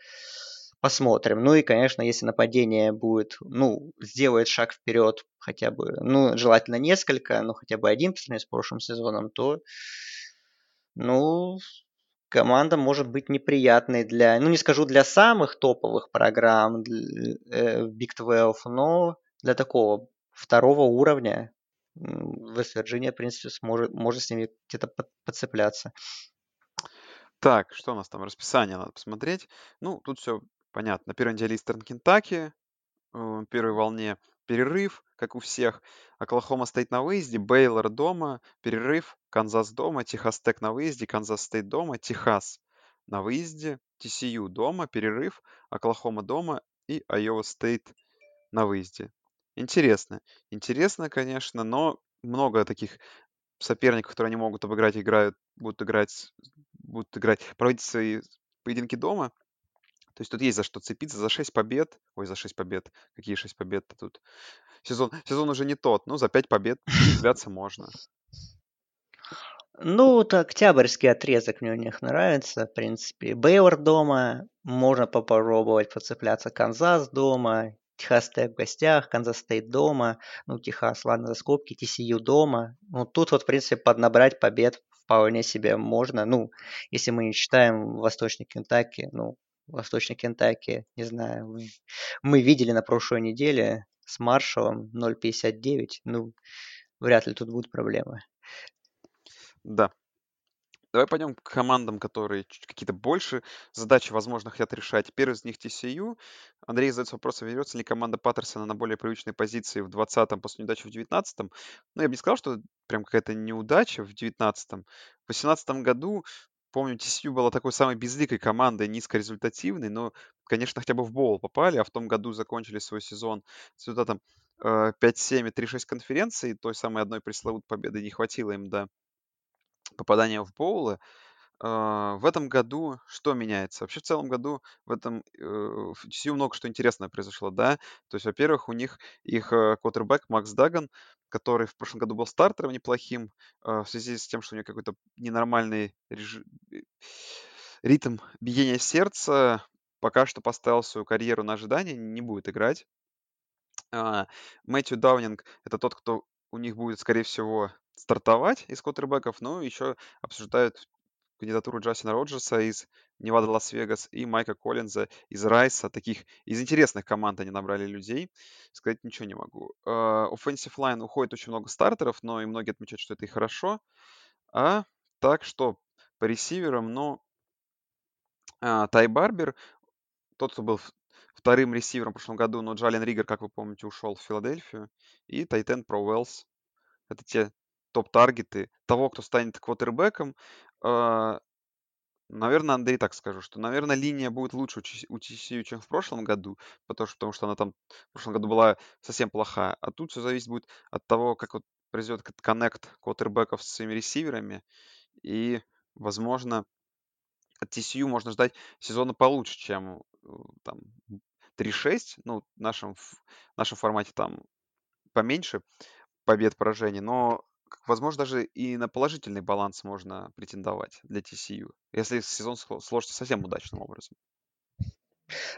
Посмотрим. Ну и, конечно, если нападение будет, ну, сделает шаг вперед хотя бы, ну, желательно несколько, но хотя бы один по сравнению с прошлым сезоном, то, ну, команда может быть неприятной для, ну, не скажу для самых топовых программ для, э, в Big 12, но для такого второго уровня Вест-Вирджиния, в принципе, сможет, может с ними где-то подцепляться. Так, что у нас там? Расписание надо посмотреть. Ну, тут все Понятно. На первой неделе Истерн Кентаки, первой волне перерыв, как у всех. Оклахома Стейт на выезде, Бейлор дома, перерыв, Канзас дома, Техас Тек на выезде, Канзас Стейт дома, Техас на выезде, TCU дома, перерыв, Оклахома дома и Айова Стейт на выезде. Интересно. Интересно, конечно, но много таких соперников, которые они могут обыграть, играют, будут играть, будут играть, проводить свои поединки дома. То есть тут есть за что цепиться, за 6 побед. Ой, за 6 побед. Какие 6 побед-то тут? Сезон, сезон уже не тот, но за 5 побед цепляться можно. Ну, вот октябрьский отрезок мне у них нравится, в принципе. Бейлор дома, можно попробовать поцепляться. Канзас дома, Техас Тек в гостях, Канзас Стейт дома, ну, Техас, ладно, за скобки, TCU дома. Ну, тут вот, в принципе, поднабрать побед вполне себе можно. Ну, если мы не считаем Восточный Кентаки, ну, Восточной Кентаки, не знаю, мы видели на прошлой неделе с Маршалом 0.59, ну, вряд ли тут будут проблемы. Да. Давай пойдем к командам, которые какие-то больше задачи, возможно, хотят решать. Первый из них TCU. Андрей задается вопросом, вернется ли команда Паттерсона на более привычные позиции в 20-м после неудачи в 19-м. Ну, я бы не сказал, что прям какая-то неудача в 19-м. В 18 году, помню, TCU была такой самой безликой командой, низкорезультативной, но, конечно, хотя бы в боул попали, а в том году закончили свой сезон с результатом э, 5-7 и 3-6 конференции. Той самой одной пресловутой победы не хватило им до попадания в боулы. А, в этом году что меняется? Вообще, в целом году в этом э, в много что интересное произошло, да. То есть, во-первых, у них их э, квотербек Макс Даган, который в прошлом году был стартером неплохим, э, в связи с тем, что у него какой-то ненормальный режи- э, ритм биения сердца, пока что поставил свою карьеру на ожидание, не будет играть. А, Мэтью Даунинг— это тот, кто у них будет, скорее всего, стартовать из квотербеков, но еще обсуждают кандидатуру Джастина Роджерса из Невада Лас-Вегас и Майка Коллинза из Райса. Таких из интересных команд они набрали людей. Сказать ничего не могу. Uh, offensive line уходит очень много стартеров, но и многие отмечают, что это и хорошо. А так что по ресиверам, ну, uh, Тай Барбер, тот, кто был вторым ресивером в прошлом году, но Джален Ригер, как вы помните, ушел в Филадельфию. И Тайтен Про Уэллс. Это те топ-таргеты того, кто станет квотербеком. А, наверное, Андрей так скажу, что, наверное, линия будет лучше у TCU, чем в прошлом году, потому что, потому что она там в прошлом году была совсем плохая. А тут все зависит будет от того, как вот произойдет коннект квотербеков с своими ресиверами. И, возможно, от TCU можно ждать сезона получше, чем э, там 3-6. Ну, в нашем, в нашем формате там поменьше побед, поражений, но возможно, даже и на положительный баланс можно претендовать для TCU, если сезон сложится совсем удачным образом.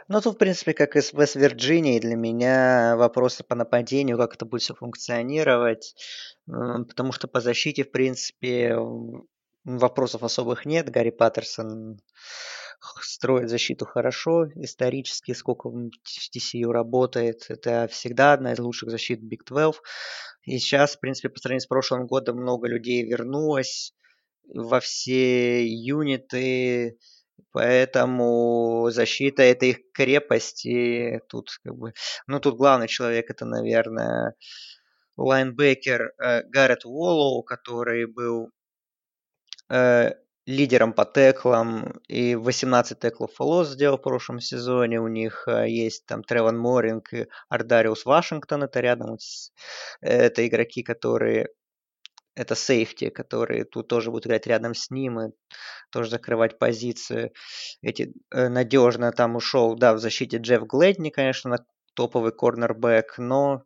Ну, тут, в принципе, как и с Вест-Вирджинией, для меня вопросы по нападению, как это будет все функционировать, потому что по защите, в принципе, вопросов особых нет. Гарри Паттерсон строит защиту хорошо, исторически, сколько в TCU работает. Это всегда одна из лучших защит Big 12. И сейчас, в принципе, по сравнению с прошлым годом много людей вернулось во все юниты, поэтому защита это их крепость, и тут как бы, ну тут главный человек это, наверное, лайнбекер э, Гаррет Уоллоу, который был э, лидером по теклам и 18 теклов for loss сделал в прошлом сезоне. У них э, есть там Треван Моринг и Ардариус Вашингтон, это рядом. Это игроки, которые это сейфти, которые тут тоже будут играть рядом с ним и тоже закрывать позицию. Эти э, надежно там ушел, да, в защите Джефф Глэдни, конечно, топовый корнербэк, но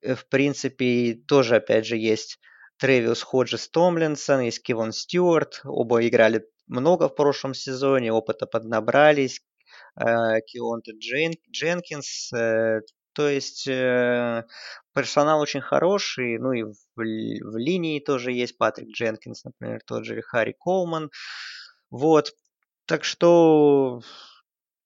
э, в принципе тоже опять же есть Тревиус Ходжес Томлинсон, есть Кивон Стюарт. Оба играли много в прошлом сезоне, опыта поднабрались. Э, Кионта Джен, Дженкинс. Э, то есть э, персонал очень хороший, ну и в, в линии тоже есть Патрик Дженкинс, например, тот же Харри Колман. Вот. Так что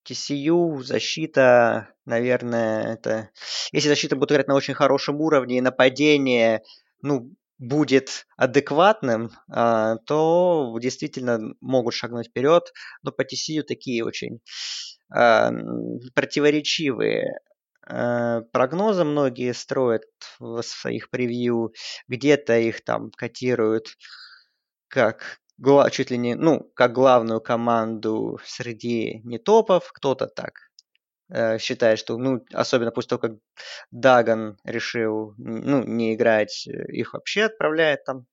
TCU, защита, наверное, это... Если защита будет играть на очень хорошем уровне и нападение, ну, будет адекватным, а, то действительно могут шагнуть вперед. Но по TCU такие очень а, противоречивые а, прогнозы многие строят в своих превью. Где-то их там котируют как чуть ли не, ну, как главную команду среди не топов, кто-то так считает, что, ну, особенно после того, как Даган решил, ну, не играть, э, их вообще отправляет там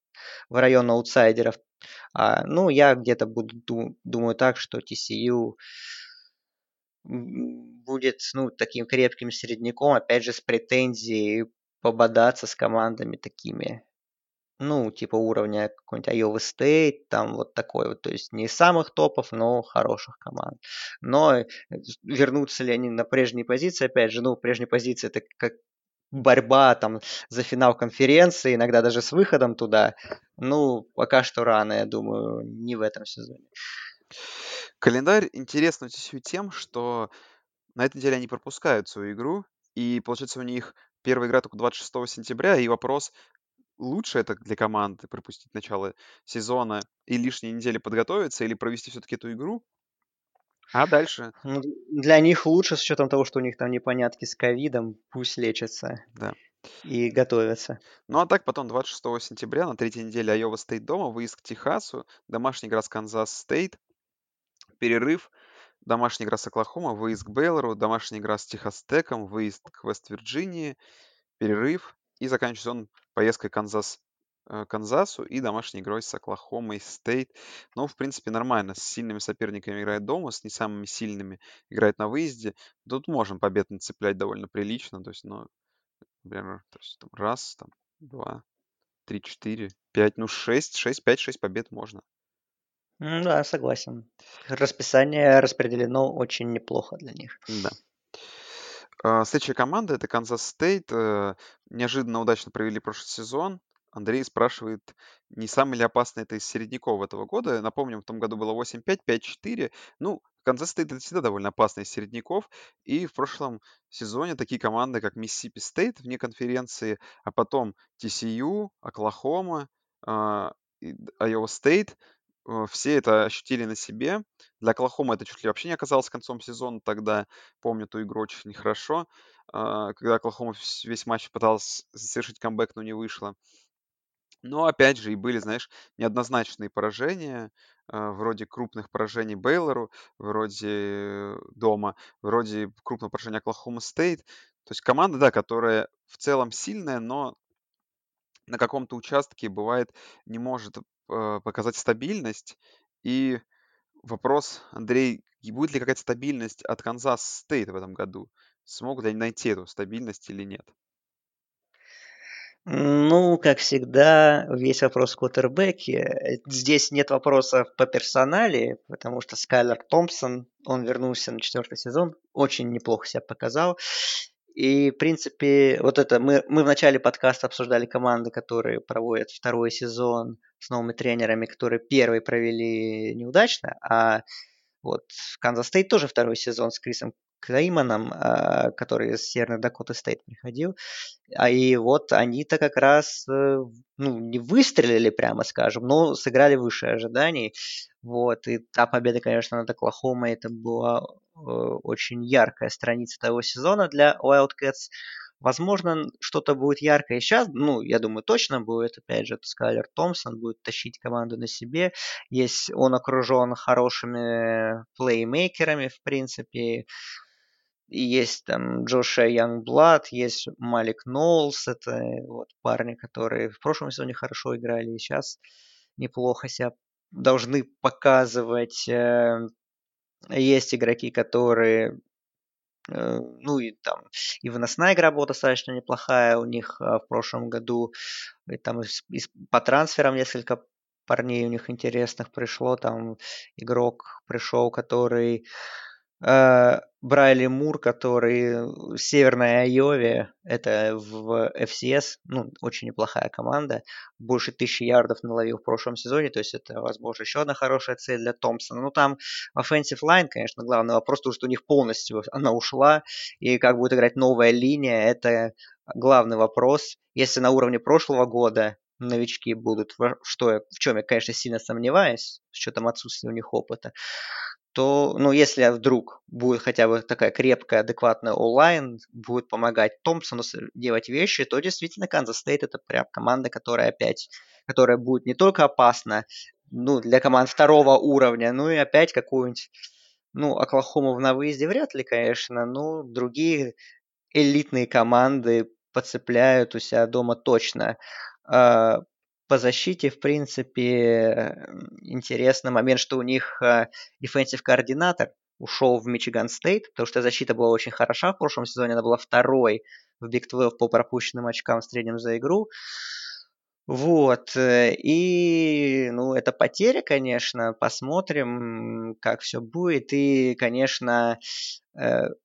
в район аутсайдеров. А, ну, я где-то буду, думаю так, что TCU будет, ну, таким крепким середняком, опять же, с претензией пободаться с командами такими ну, типа уровня какой-нибудь Iowa State, там вот такой вот, то есть не самых топов, но хороших команд. Но э, вернутся ли они на прежние позиции, опять же, ну, прежние позиции это как борьба там за финал конференции, иногда даже с выходом туда, ну, пока что рано, я думаю, не в этом сезоне. Календарь интересный тем, что на этой неделе они пропускают свою игру, и получается у них первая игра только 26 сентября, и вопрос, лучше это для команды пропустить начало сезона и лишние недели подготовиться или провести все-таки эту игру, а дальше? Ну, для них лучше с учетом того, что у них там непонятки с ковидом, пусть лечатся Да. и готовятся. Ну а так потом 26 сентября на третьей неделе Айова Стейт дома, выезд к Техасу, домашний игра с Канзас Стейт, перерыв, домашняя игра с Оклахома, выезд к Бейлору, домашняя игра с Техас Теком, выезд к Вест-Вирджинии, перерыв и заканчивается он поездкой Канзас э, Канзасу и домашней игрой с Оклахомой Стейт. Ну, в принципе, нормально. С сильными соперниками играет дома, с не самыми сильными играет на выезде. Тут можем побед нацеплять довольно прилично. То есть, ну, например, то есть, там, раз, там, два, три, четыре, пять, ну, шесть, шесть, пять, шесть побед можно. Да, согласен. Расписание распределено очень неплохо для них. Да. А, Следующая команда это Канзас Стейт. Э, Неожиданно удачно провели прошлый сезон. Андрей спрашивает, не самый ли опасный это из середняков этого года. Напомним, в том году было 8-5, 5-4. Ну, Канзас Стейт это всегда довольно опасный из середняков. И в прошлом сезоне такие команды, как Миссисипи Стейт вне конференции, а потом TCU, Оклахома, Д- Айова Стейт, э, все это ощутили на себе. Для Оклахомы это чуть ли вообще не оказалось концом сезона тогда. Помню ту игру очень хорошо, а, когда Оклахома весь матч пыталась совершить камбэк, но не вышло. Но опять же и были, знаешь, неоднозначные поражения, а, вроде крупных поражений Бейлору, вроде дома, вроде крупного поражения Оклахома Стейт. То есть команда, да, которая в целом сильная, но на каком-то участке бывает не может э, показать стабильность. И вопрос, Андрей, будет ли какая-то стабильность от Канзас Стейт в этом году? Смогут ли они найти эту стабильность или нет? Ну, как всегда, весь вопрос в квотербеке. Здесь нет вопросов по персонале, потому что Скайлер Томпсон, он вернулся на четвертый сезон, очень неплохо себя показал. И, в принципе, вот это мы, мы в начале подкаста обсуждали команды, которые проводят второй сезон с новыми тренерами, которые первый провели неудачно, а вот Канзас Стейт тоже второй сезон с Крисом Клейманом, а, который из Северной Дакоты Стейт приходил. А и вот они-то как раз э, ну, не выстрелили, прямо скажем, но сыграли выше ожиданий. Вот. И та победа, конечно, над Оклахомой, это была очень яркая страница того сезона для Wildcats. Возможно, что-то будет яркое сейчас. Ну, я думаю, точно будет. Опять же, Скайлер Томпсон будет тащить команду на себе. Есть, он окружен хорошими плеймейкерами, в принципе. Есть там Джоша Янгблад, есть Малик Ноулс, это вот парни, которые в прошлом сезоне хорошо играли и сейчас неплохо себя должны показывать. Есть игроки, которые э, ну и там и выносная игра была достаточно неплохая у них а, в прошлом году. И там из- из- по трансферам несколько парней у них интересных пришло. Там игрок пришел, который Брайли Мур, который в Северной Айове, это в FCS, ну, очень неплохая команда, больше тысячи ярдов наловил в прошлом сезоне, то есть это, возможно, еще одна хорошая цель для Томпсона. Ну, там offensive line, конечно, главный вопрос, то, что у них полностью она ушла, и как будет играть новая линия, это главный вопрос. Если на уровне прошлого года новички будут, что в чем я, конечно, сильно сомневаюсь, с учетом отсутствия у них опыта, то, ну, если вдруг будет хотя бы такая крепкая, адекватная онлайн, будет помогать Томпсону делать вещи, то действительно Канзас Стейт это прям команда, которая опять, которая будет не только опасна, ну, для команд второго уровня, ну и опять какую-нибудь, ну, Оклахому на выезде вряд ли, конечно, но другие элитные команды подцепляют у себя дома точно. По защите, в принципе, интересный момент, что у них defensive координатор ушел в Мичиган Стейт, потому что защита была очень хороша в прошлом сезоне, она была второй в Big 12 по пропущенным очкам в среднем за игру. Вот, и, ну, это потеря, конечно, посмотрим, как все будет, и, конечно,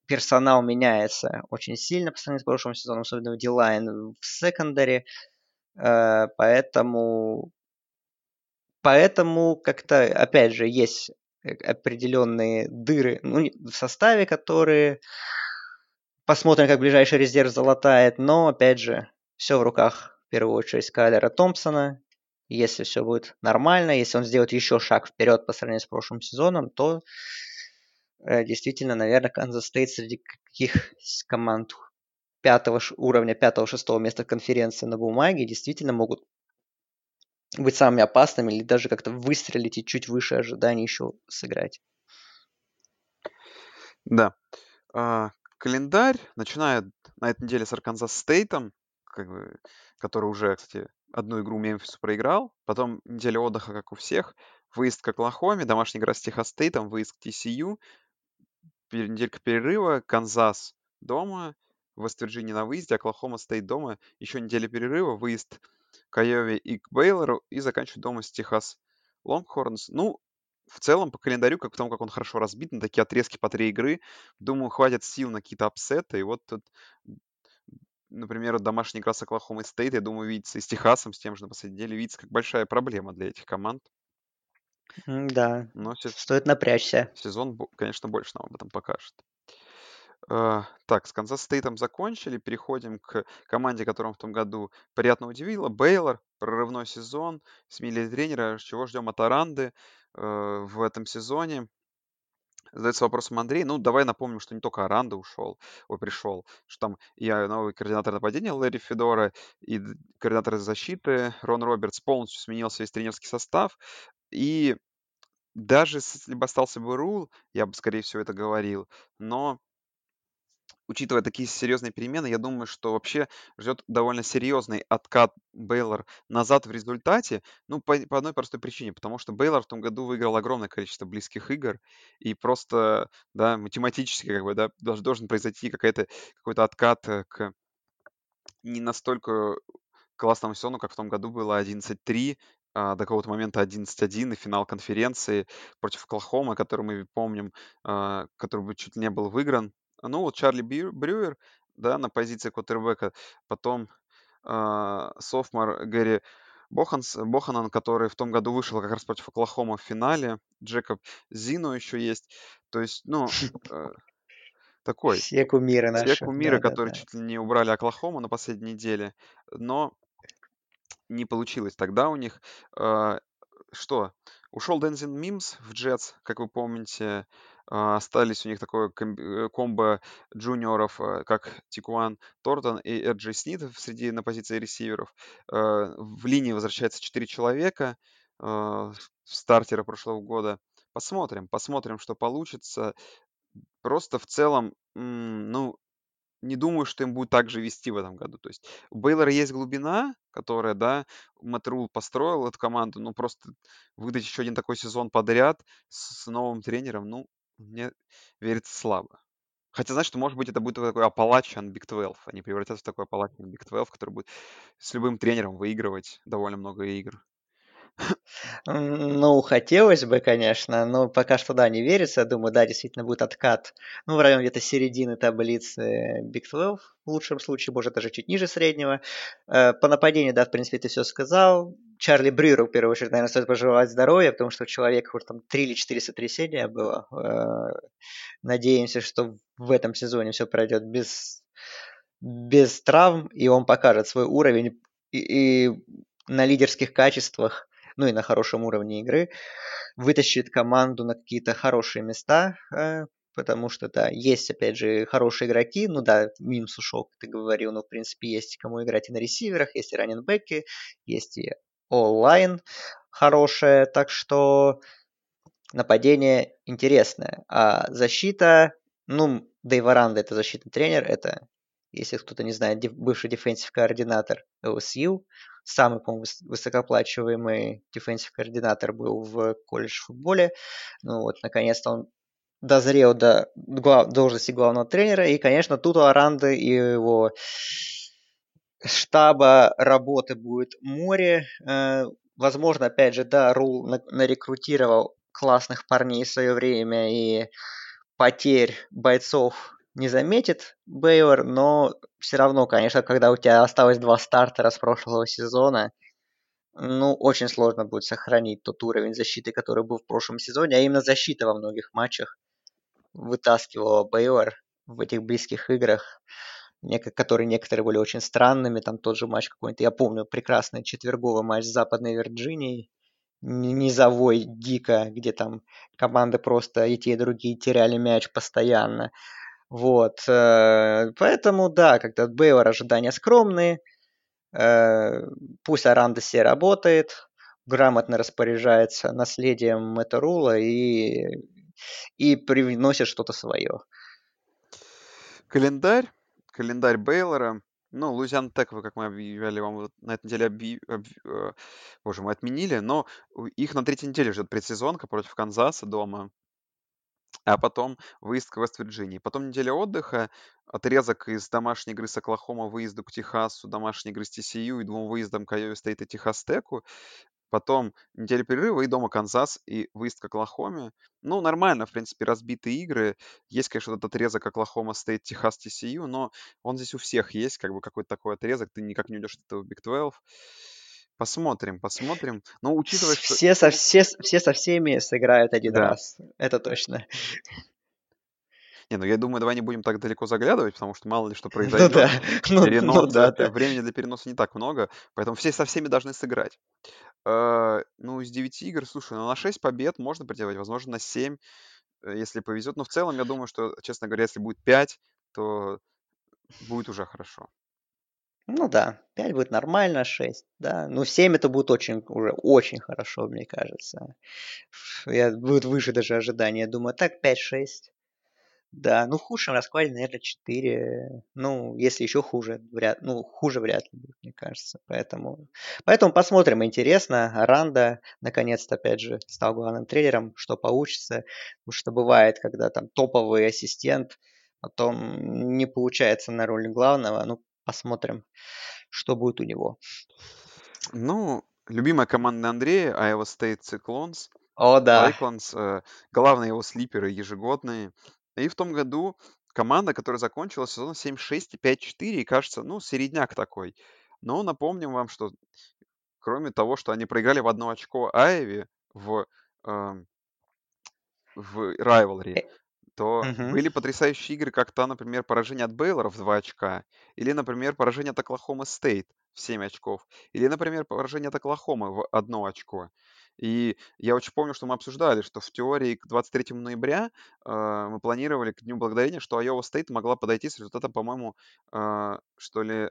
персонал меняется очень сильно по сравнению с прошлым сезоном, особенно в Дилайн в секондаре, поэтому, поэтому как-то, опять же, есть определенные дыры ну, в составе, которые посмотрим, как ближайший резерв залатает, но, опять же, все в руках первую очередь Скайлера Томпсона. Если все будет нормально, если он сделает еще шаг вперед по сравнению с прошлым сезоном, то э, действительно, наверное, Канзас Стейт среди каких команд пятого уровня, пятого-шестого места конференции на бумаге действительно могут быть самыми опасными или даже как-то выстрелить и чуть выше ожиданий еще сыграть. Да. А, календарь начинает на этой неделе с Арканзас Стейтом, как бы, который уже, кстати, одну игру Мемфису проиграл. Потом неделя отдыха, как у всех. Выезд к Оклахоме, домашняя игра с Техас выезд к TCU. Неделька перерыва, Канзас дома, Вест-Вирджиния на выезде, Оклахома Стейт дома. Еще неделя перерыва, выезд к Айове и к Бейлору и заканчивать дома с Техас Лонгхорнс. Ну, в целом, по календарю, как потому как он хорошо разбит на такие отрезки по три игры, думаю, хватит сил на какие-то апсеты. И вот тут, например, домашний игра с Оклахомой Стейт, я думаю, видится и с Техасом, с тем же на последней неделе, видится как большая проблема для этих команд. Да, Но стоит напрячься. Сезон, конечно, больше нам об этом покажет. Э, так, с Канзас Стейтом закончили. Переходим к команде, которая в том году приятно удивила. Бейлор, прорывной сезон, сменили тренера. Чего ждем от Аранды uh, в этом сезоне? Задается вопросом Андрей. Ну, давай напомним, что не только Аранда ушел, ой, пришел, что там и а, новый координатор нападения Лэри Федора, и координатор защиты Рон Робертс полностью сменился весь тренерский состав. И даже если бы остался бы Рул, я бы, скорее всего, это говорил. Но учитывая такие серьезные перемены, я думаю, что вообще ждет довольно серьезный откат Бейлор назад в результате. Ну, по, по одной простой причине, потому что Бейлор в том году выиграл огромное количество близких игр, и просто, да, математически, как бы, да, должен, должен произойти какая-то, какой-то откат э, к не настолько классному сезону, как в том году было 11-3, а, до какого-то момента 11-1 и финал конференции против Оклахомы, который мы помним, а, который бы чуть не был выигран ну, вот Чарли Брюер, да, на позиции квотербека, потом э, софмор Гэри Боханс, Боханан, который в том году вышел как раз против Оклахома в финале, Джекоб Зино еще есть, то есть, ну, э, такой. Все кумиры наши. Все кумиры, да, которые да, да. чуть ли не убрали Оклахому на последней неделе, но не получилось тогда у них. Э, что? Ушел Дензин Мимс в Джетс, как вы помните, остались у них такое э, комбо джуниоров, э, как Тикуан Тортон и Эрджей Снит среди на позиции ресиверов. Э, в линии возвращается 4 человека стартера прошлого года. Посмотрим, посмотрим, что получится. Просто в целом, ну, не думаю, что им будет так же вести в этом году. То есть у Бейлора есть глубина, которая, да, Мэтт построил эту команду, но просто выдать еще один такой сезон подряд с новым тренером, ну, мне верится слабо. Хотя, знаешь, что, может быть, это будет такой Appalachian Big 12. Они превратятся в такой Appalachian Big 12, который будет с любым тренером выигрывать довольно много игр. Ну, хотелось бы, конечно, но пока что, да, не верится. Думаю, да, действительно будет откат. Ну, в районе где-то середины таблицы Big 12, в лучшем случае, может, даже чуть ниже среднего. Э, по нападению, да, в принципе, ты все сказал. Чарли Брюеру, в первую очередь, наверное, стоит пожелать здоровья, потому что у человека уже там 3 или 4 сотрясения было. Э, надеемся, что в этом сезоне все пройдет без, без травм, и он покажет свой уровень и, и на лидерских качествах ну и на хорошем уровне игры, вытащит команду на какие-то хорошие места, э, потому что, да, есть, опять же, хорошие игроки, ну да, Мимс ушел, ты говорил, но, в принципе, есть кому играть и на ресиверах, есть и раненбеки, есть и O-line хорошая, так что нападение интересное. А защита, ну, Дэйв Аранда это защитный тренер, это, если кто-то не знает, бывший defensive координатор LSU, самый, по-моему, высокооплачиваемый defensive координатор был в колледж-футболе. Ну вот, наконец-то он дозрел до глав, должности главного тренера. И, конечно, тут у Аранды и его штаба работы будет море. Э, возможно, опять же, да, Рул нарекрутировал классных парней в свое время и потерь бойцов не заметит Бейвер, но все равно, конечно, когда у тебя осталось два стартера с прошлого сезона, ну, очень сложно будет сохранить тот уровень защиты, который был в прошлом сезоне, а именно защита во многих матчах вытаскивала Бейвер в этих близких играх. которые некоторые были очень странными, там тот же матч какой-то, я помню, прекрасный четверговый матч с Западной Вирджинией, низовой дико, где там команды просто и те, и другие теряли мяч постоянно. Вот, э, поэтому, да, когда от Бейвор ожидания скромные, э, пусть Аранда себе работает, грамотно распоряжается наследием Мэта и, и привносит что-то свое. Календарь, календарь Бейлора. Ну, Луизиана Тек, вы, как мы объявляли вам на этой неделе, объ... об... Э, боже, мы отменили, но их на третьей неделе ждет предсезонка против Канзаса дома, а потом выезд к Вест-Вирджинии. Потом неделя отдыха, отрезок из домашней игры с Оклахома, выезду к Техасу, домашней игры с TCU и двум выездам к Айове Стейт и Техас Теку. Потом неделя перерыва и дома Канзас, и выезд к Оклахоме. Ну, нормально, в принципе, разбитые игры. Есть, конечно, этот отрезок Оклахома Стейт, Техас, TCU, но он здесь у всех есть, как бы какой-то такой отрезок. Ты никак не уйдешь от этого Big 12. Посмотрим, посмотрим. Но учитывая, что... Все со, все, все со всеми сыграют один да. раз. Это точно. Не, ну я думаю, давай не будем так далеко заглядывать, потому что мало ли что произойдет. Ну да, ну, Перенос, ну, да, да. Времени для переноса не так много, поэтому все со всеми должны сыграть. Э, ну, из 9 игр, слушай, ну на 6 побед можно претендовать, возможно, на 7, э, если повезет. Но в целом, я думаю, что, честно говоря, если будет 5, то будет уже хорошо. Ну да, 5 будет нормально, 6, да. Ну 7 это будет очень, уже очень хорошо, мне кажется. Я, будет выше даже ожидания. Думаю, так 5-6. Да, ну в худшем раскладе, наверное, 4. Ну, если еще хуже, вряд, ну, хуже вряд ли будет, мне кажется. Поэтому, поэтому посмотрим. Интересно. Ранда, наконец-то, опять же, стал главным тренером, что получится. Потому что бывает, когда там топовый ассистент, потом не получается на роль главного. Ну, посмотрим, что будет у него. Ну, любимая команда Андрея, Iowa State Cyclones. О, да. Cyclones, э, главные его слиперы ежегодные. И в том году команда, которая закончила сезон 7-6 и 5-4, и кажется, ну, середняк такой. Но напомним вам, что кроме того, что они проиграли в одно очко Айви в, э, в Rivalry, то мгм. были потрясающие игры, как то, например, поражение от Бейлора в 2 очка, или, например, поражение от Оклахома Стейт в 7 очков, или, например, поражение от Оклахомы в 1 очко. И я очень помню, что мы обсуждали, что в теории к 23 ноября э, мы планировали к Дню Благодарения, что Iowa State могла подойти с результатом, по-моему, э, что ли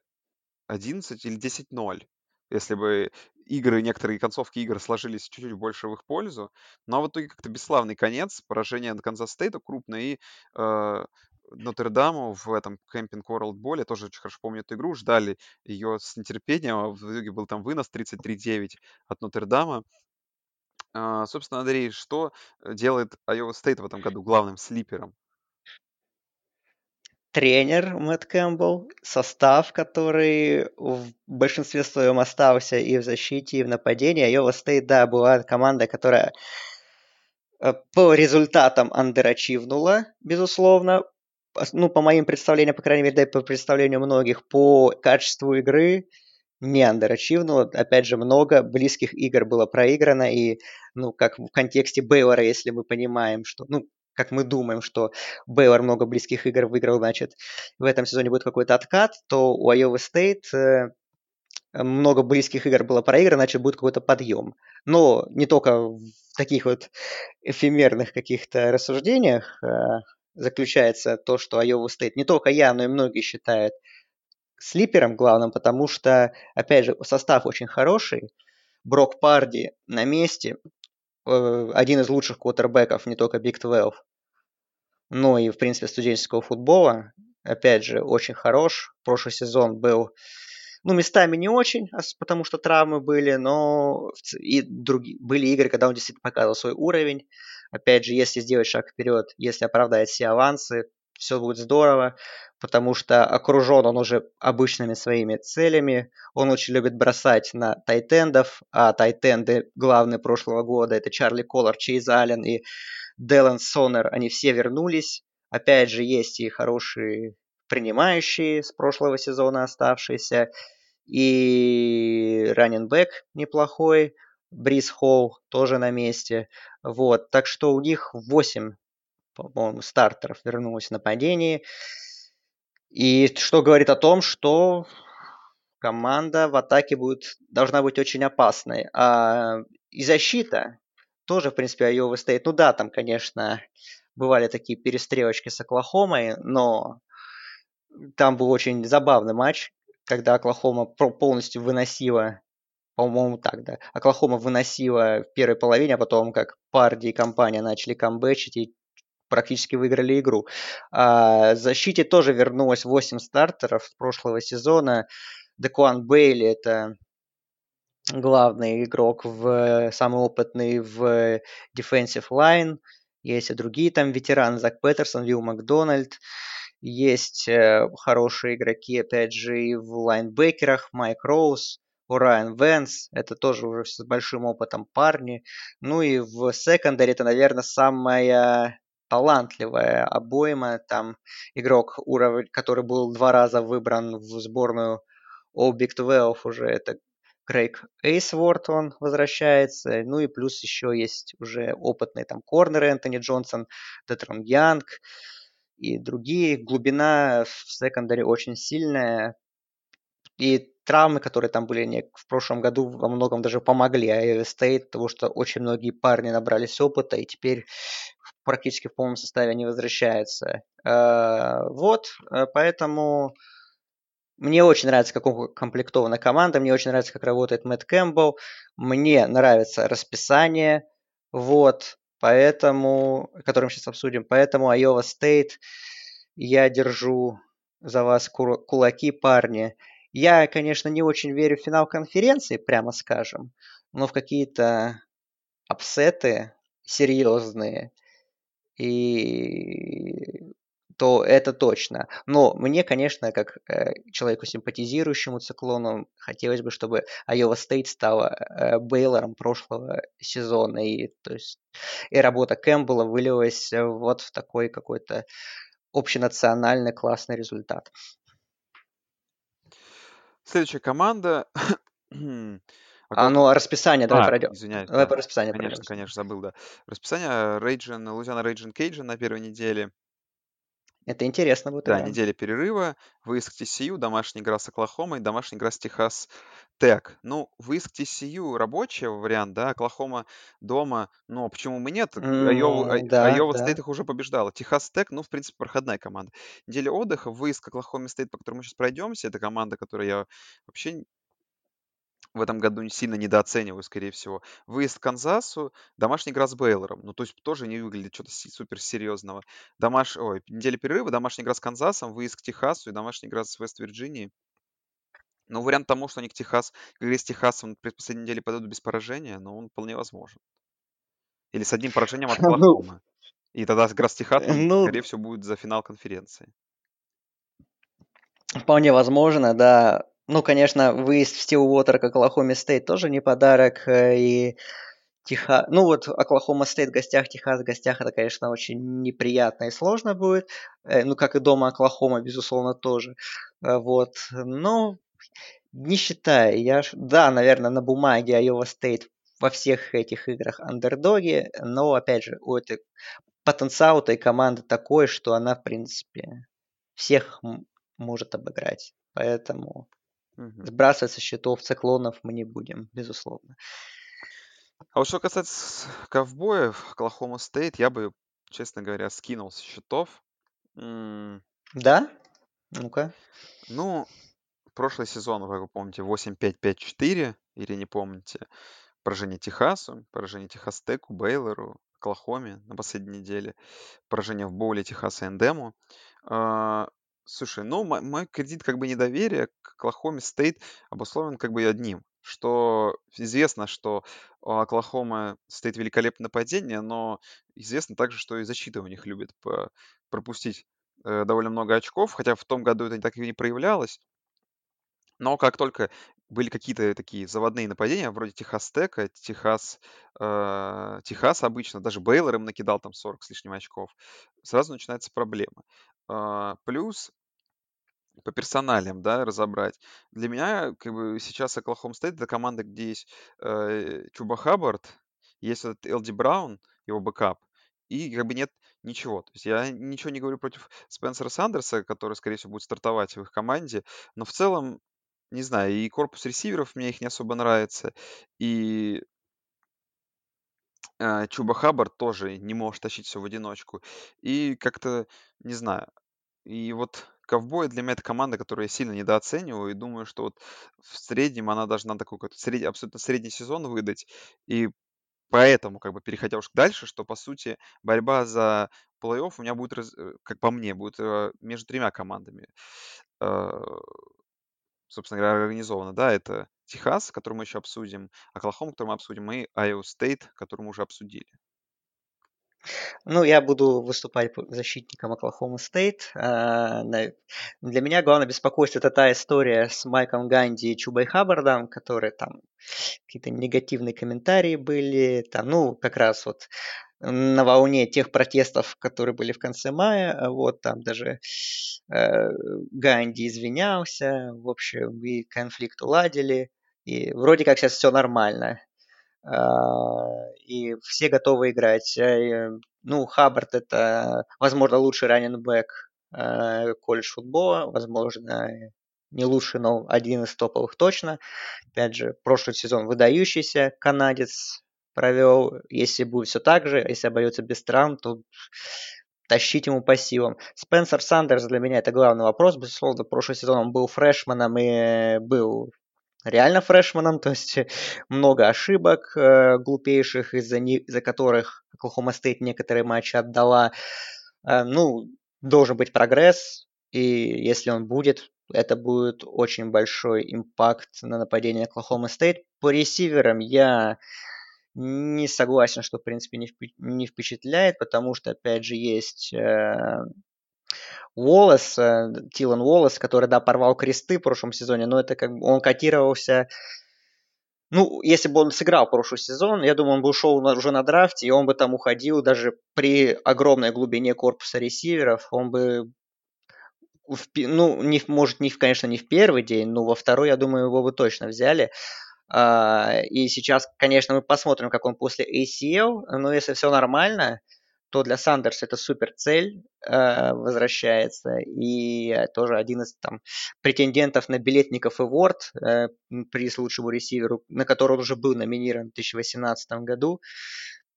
11 или 10-0, если бы игры, некоторые концовки игр сложились чуть-чуть больше в их пользу. Но в итоге как-то бесславный конец, поражение от Канзас Стейта крупное, и э, Нотр-Даму в этом Camping World Bowl, я тоже очень хорошо помню эту игру, ждали ее с нетерпением, а в итоге был там вынос 33-9 от Нотр-Дама. Собственно, Андрей, что э, делает Iowa State в этом году главным слипером? Тренер Мэтт Кэмпбелл, состав, который в большинстве своем остался и в защите, и в нападении. Iowa State, да, была команда, которая э, по результатам андерачивнула, безусловно. Ну, по моим представлениям, по крайней мере, да и по представлению многих, по качеству игры не андерачивнула. Опять же, много близких игр было проиграно, и, ну, как в контексте Бейлора, если мы понимаем, что, ну, как мы думаем, что Бейлор много близких игр выиграл, значит, в этом сезоне будет какой-то откат, то у Iowa State э, много близких игр было проиграно, значит, будет какой-то подъем. Но не только в таких вот эфемерных каких-то рассуждениях э, заключается то, что Iowa State, не только я, но и многие считают слипером главным, потому что, опять же, состав очень хороший. Брок Парди на месте, э, один из лучших квотербеков не только Big 12, но и, в принципе, студенческого футбола. Опять же, очень хорош. Прошлый сезон был, ну, местами не очень, потому что травмы были, но и другие, были игры, когда он действительно показывал свой уровень. Опять же, если сделать шаг вперед, если оправдать все авансы, все будет здорово, потому что окружен он уже обычными своими целями. Он очень любит бросать на тайтендов, а тайтенды главные прошлого года это Чарли Коллар, Чейз Аллен и Делан Сонер. Они все вернулись. Опять же, есть и хорошие принимающие с прошлого сезона оставшиеся. И раненбэк неплохой. Брис Холл тоже на месте. Вот, так что у них 8 по-моему, стартеров вернулось в нападении. И что говорит о том, что команда в атаке будет, должна быть очень опасной. А, и защита тоже, в принципе, Айова стоит. Ну да, там, конечно, бывали такие перестрелочки с Оклахомой, но там был очень забавный матч, когда Оклахома полностью выносила, по-моему, так, да, Оклахома выносила в первой половине, а потом, как Парди и компания начали камбэчить и практически выиграли игру. А защите тоже вернулось 8 стартеров с прошлого сезона. Декуан Бейли – это главный игрок, в, самый опытный в defensive line. Есть и другие там ветераны, Зак Петерсон, Вилл Макдональд. Есть э, хорошие игроки, опять же, и в лайнбекерах, Майк Роуз, Райан Венс, это тоже уже с большим опытом парни. Ну и в секондаре это, наверное, самая талантливая обойма. Там игрок, уровень, который был два раза выбран в сборную All Big 12 уже, это Крейг Эйсворт, он возвращается. Ну и плюс еще есть уже опытные там корнеры Энтони Джонсон, Детрон Янг и другие. Глубина в секондаре очень сильная. И травмы, которые там были в прошлом году, во многом даже помогли Iowa State, потому что очень многие парни набрались опыта, и теперь практически в полном составе они возвращаются. Э, вот, э, поэтому мне очень нравится, как комплектована команда, мне очень нравится, как работает Мэтт Кэмпбелл, мне нравится расписание, вот, поэтому, которое мы сейчас обсудим, поэтому Iowa State я держу за вас кулаки, парни. Я, конечно, не очень верю в финал конференции, прямо скажем, но в какие-то апсеты серьезные и то это точно. Но мне, конечно, как э, человеку симпатизирующему циклону, хотелось бы, чтобы Iowa State стала э, Бейлором прошлого сезона. И, то есть, и работа Кэмпбелла вылилась вот в такой какой-то общенациональный классный результат. Следующая команда. А, ну, а расписание давай А, пройдем. извиняюсь, Давай да. по расписанию Конечно, пройдемся. конечно, забыл, да. Расписание Ragin', Луизиана Ragin' Cajun на первой неделе. Это интересно будет Да, игра. неделя перерыва, выезд к TCU, домашняя игра с Оклахомой, домашняя игра с Техас Тек. Ну, выезд к TCU рабочий вариант, да, Оклахома дома, а почему бы нет? Айова, Ай- да, Айова да. Стейт их уже побеждала. Техас Тек, ну, в принципе, проходная команда. Неделя отдыха, выезд к Оклахоме Стейт, по которому мы сейчас пройдемся, это команда, которую я вообще в этом году сильно недооцениваю, скорее всего. Выезд к Канзасу, домашняя игра с Бейлором. Ну, то есть тоже не выглядит что-то супер серьезного. Домаш... Ой, неделя перерыва, домашняя игра с Канзасом, выезд к Техасу и домашняя игра с Вест-Вирджинией. Ну, вариант тому, что они к Техас, к игре с Техасом в последней неделе пойдут без поражения, но он вполне возможен. Или с одним поражением от Ну, Оклахомы. И тогда игра с Техасом, ну, скорее всего, будет за финал конференции. вполне возможно, да. Ну, конечно, выезд в Стилуотер к Оклахоме Стейт тоже не подарок. э, И Техас... Ну, вот Оклахома Стейт в гостях, Техас в гостях, это, конечно, очень неприятно и сложно будет. Э, Ну, как и дома Оклахома, безусловно, тоже. Э, Вот. Но не считаю. Я... Да, наверное, на бумаге Iowa State во всех этих играх андердоги, но, опять же, у этой потенциал этой команды такой, что она, в принципе, всех может обыграть. Поэтому Мгм. сбрасывать со счетов циклонов мы не будем, безусловно. А вот что касается ковбоев, Оклахома Стейт, я бы, честно говоря, скинул со счетов. М, Да? Ну-ка. Ну, прошлый сезон, вы помните, 8-5-5-4, или не помните, поражение Техасу, поражение Техас Теку, Бейлору, Оклахоме на последней неделе, поражение в боуле Техасу A&M. А, Слушай, ну, мо- мой кредит как бы недоверия к Оклахоме Стейт обусловлен как бы одним, что известно, что у Оклахома Стейт великолепное нападение, но известно также, что и защита у них любит пропустить э, довольно много очков, хотя в том году это так и не проявлялось. Но как только были какие-то такие заводные нападения, вроде Техас Тека, Техас, э, Техас обычно, даже Бейлор им накидал там 40 с лишним очков, сразу начинается проблема. А, Плюс по персоналиям, да, разобрать. Для меня, как бы, сейчас Оклахома Стейт это команда, где есть э, Чуба Хаббард, есть этот Элди Браун, его backup, и как бы нет ничего. То есть я ничего не говорю против Спенсера Сандерса, который, скорее всего, будет стартовать в их команде, но в целом, не знаю, и корпус ресиверов мне их не особо нравится, и а, Чуба Хаббард тоже не может тащить все в одиночку. И как-то, не знаю, и вот Ковбой для меня это команда, которую я сильно недооцениваю, и думаю, что вот в среднем она должна такой какой-то сред... абсолютно средний сезон выдать, и поэтому, как бы, переходя уж дальше, что, по сути, борьба за плей-офф у меня будет, раз- э, как по мне, будет э, между тремя командами. Э, собственно говоря, организована, да, это Техас, который мы еще обсудим, Оклахома, который мы обсудим, и Айова Стейт, который мы уже обсудили. Ну, я буду выступать защитником Оклахома Стейт. Для меня главное беспокойство это та история с Майком Ганди и Чубой Хаббардом, которые там какие-то негативные комментарии были. Там, ну, как раз вот на волне тех протестов, которые были в конце мая. А вот там даже э, Ганди извинялся. В общем, и конфликт уладили. И вроде как сейчас все нормально. А, и все готовы играть. Э, ну, Хаббард это, возможно, лучший раненбэк э, колледж футбола, возможно, не лучший, но один из топовых точно. Опять же, прошлый сезон выдающийся канадец провел. Если будет все так же, если обойдется без травм, то тащить ему по силам. Спенсер Сандерс для меня это главный вопрос. Безусловно, прошлый сезон он был фрешманом и был реально фрешманом, то есть много ошибок э, глупейших, из-за, из-за которых Оклахома Стейт некоторые матчи отдала. Э, ну, должен быть прогресс, и если он будет, это будет очень большой impact на нападение Оклахома Стейт. По ресиверам я не согласен, что, в принципе, не впечатляет, потому что, опять же, есть э, Уоллес, э, Тилан Уоллес, который, да, порвал кресты в прошлом сезоне, но это как бы он котировался ну, если бы он сыграл прошлый сезон, я думаю, он бы ушел уже на драфте, и он бы там уходил даже при огромной глубине корпуса ресиверов, он бы в, ну, не, может, не, конечно, не в первый день, но во второй, я думаю, его бы точно взяли. А, и сейчас, конечно, мы посмотрим, как он после ACL, но если все нормально, то для Сандерса это супер цель э, возвращается. И тоже один из там претендентов на билетников Эворд, э, приз лучшему ресиверу, на который он уже был номинирован в 2018 году.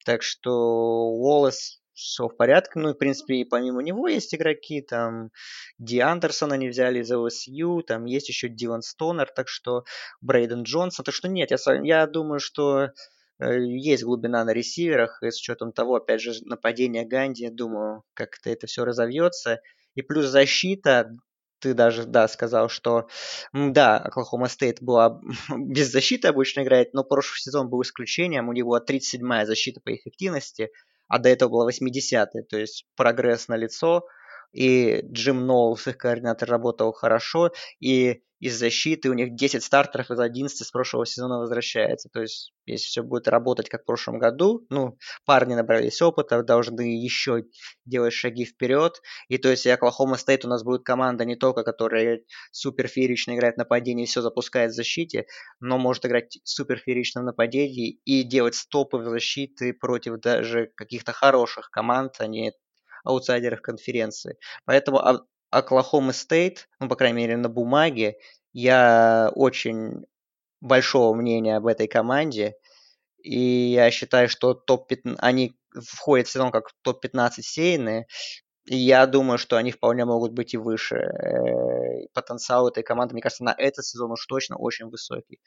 Так что Уоллес все в порядке. Ну, и, в принципе, и помимо него есть игроки, там, Ди Андерсона не взяли из ОСЮ, там есть еще Дилан Стонер, так что Брейден Джонсон. Так что нет, я, я думаю, что Э, есть глубина на ресиверах, и с учетом того, опять же, нападения Ганди, думаю, как-то это все разовьется. И плюс защита, ты даже, да, сказал, что, да, Оклахома Стейт была без защиты обычно играет, но прошлый сезон был исключением, у него 37-я защита по эффективности, а до этого была 80-я, то есть прогресс на лицо, и Джим Ноулс, их координатор, работал хорошо, и из защиты, у них 10 стартеров из 11 с прошлого сезона возвращается. То есть, если все будет работать как в прошлом году, ну, парни набрались опыта, должны еще делать шаги вперед. И то есть, и Оклахома Стейт у нас будет команда не только, которая супер феерично играет в нападении и все запускает в защите, но может играть супер феерично в нападении и делать стопы в защиты против даже каких-то хороших команд, а не аутсайдеров конференции. Поэтому Оклахома Стейт, ну, по крайней мере, на бумаге, я очень большого мнения об этой команде. И я считаю, что топ-15, они входят в сезон как топ-15 сейные. И я думаю, что они вполне могут быть и выше. Э, потенциал этой команды, мне кажется, на этот сезон уж точно очень высокий.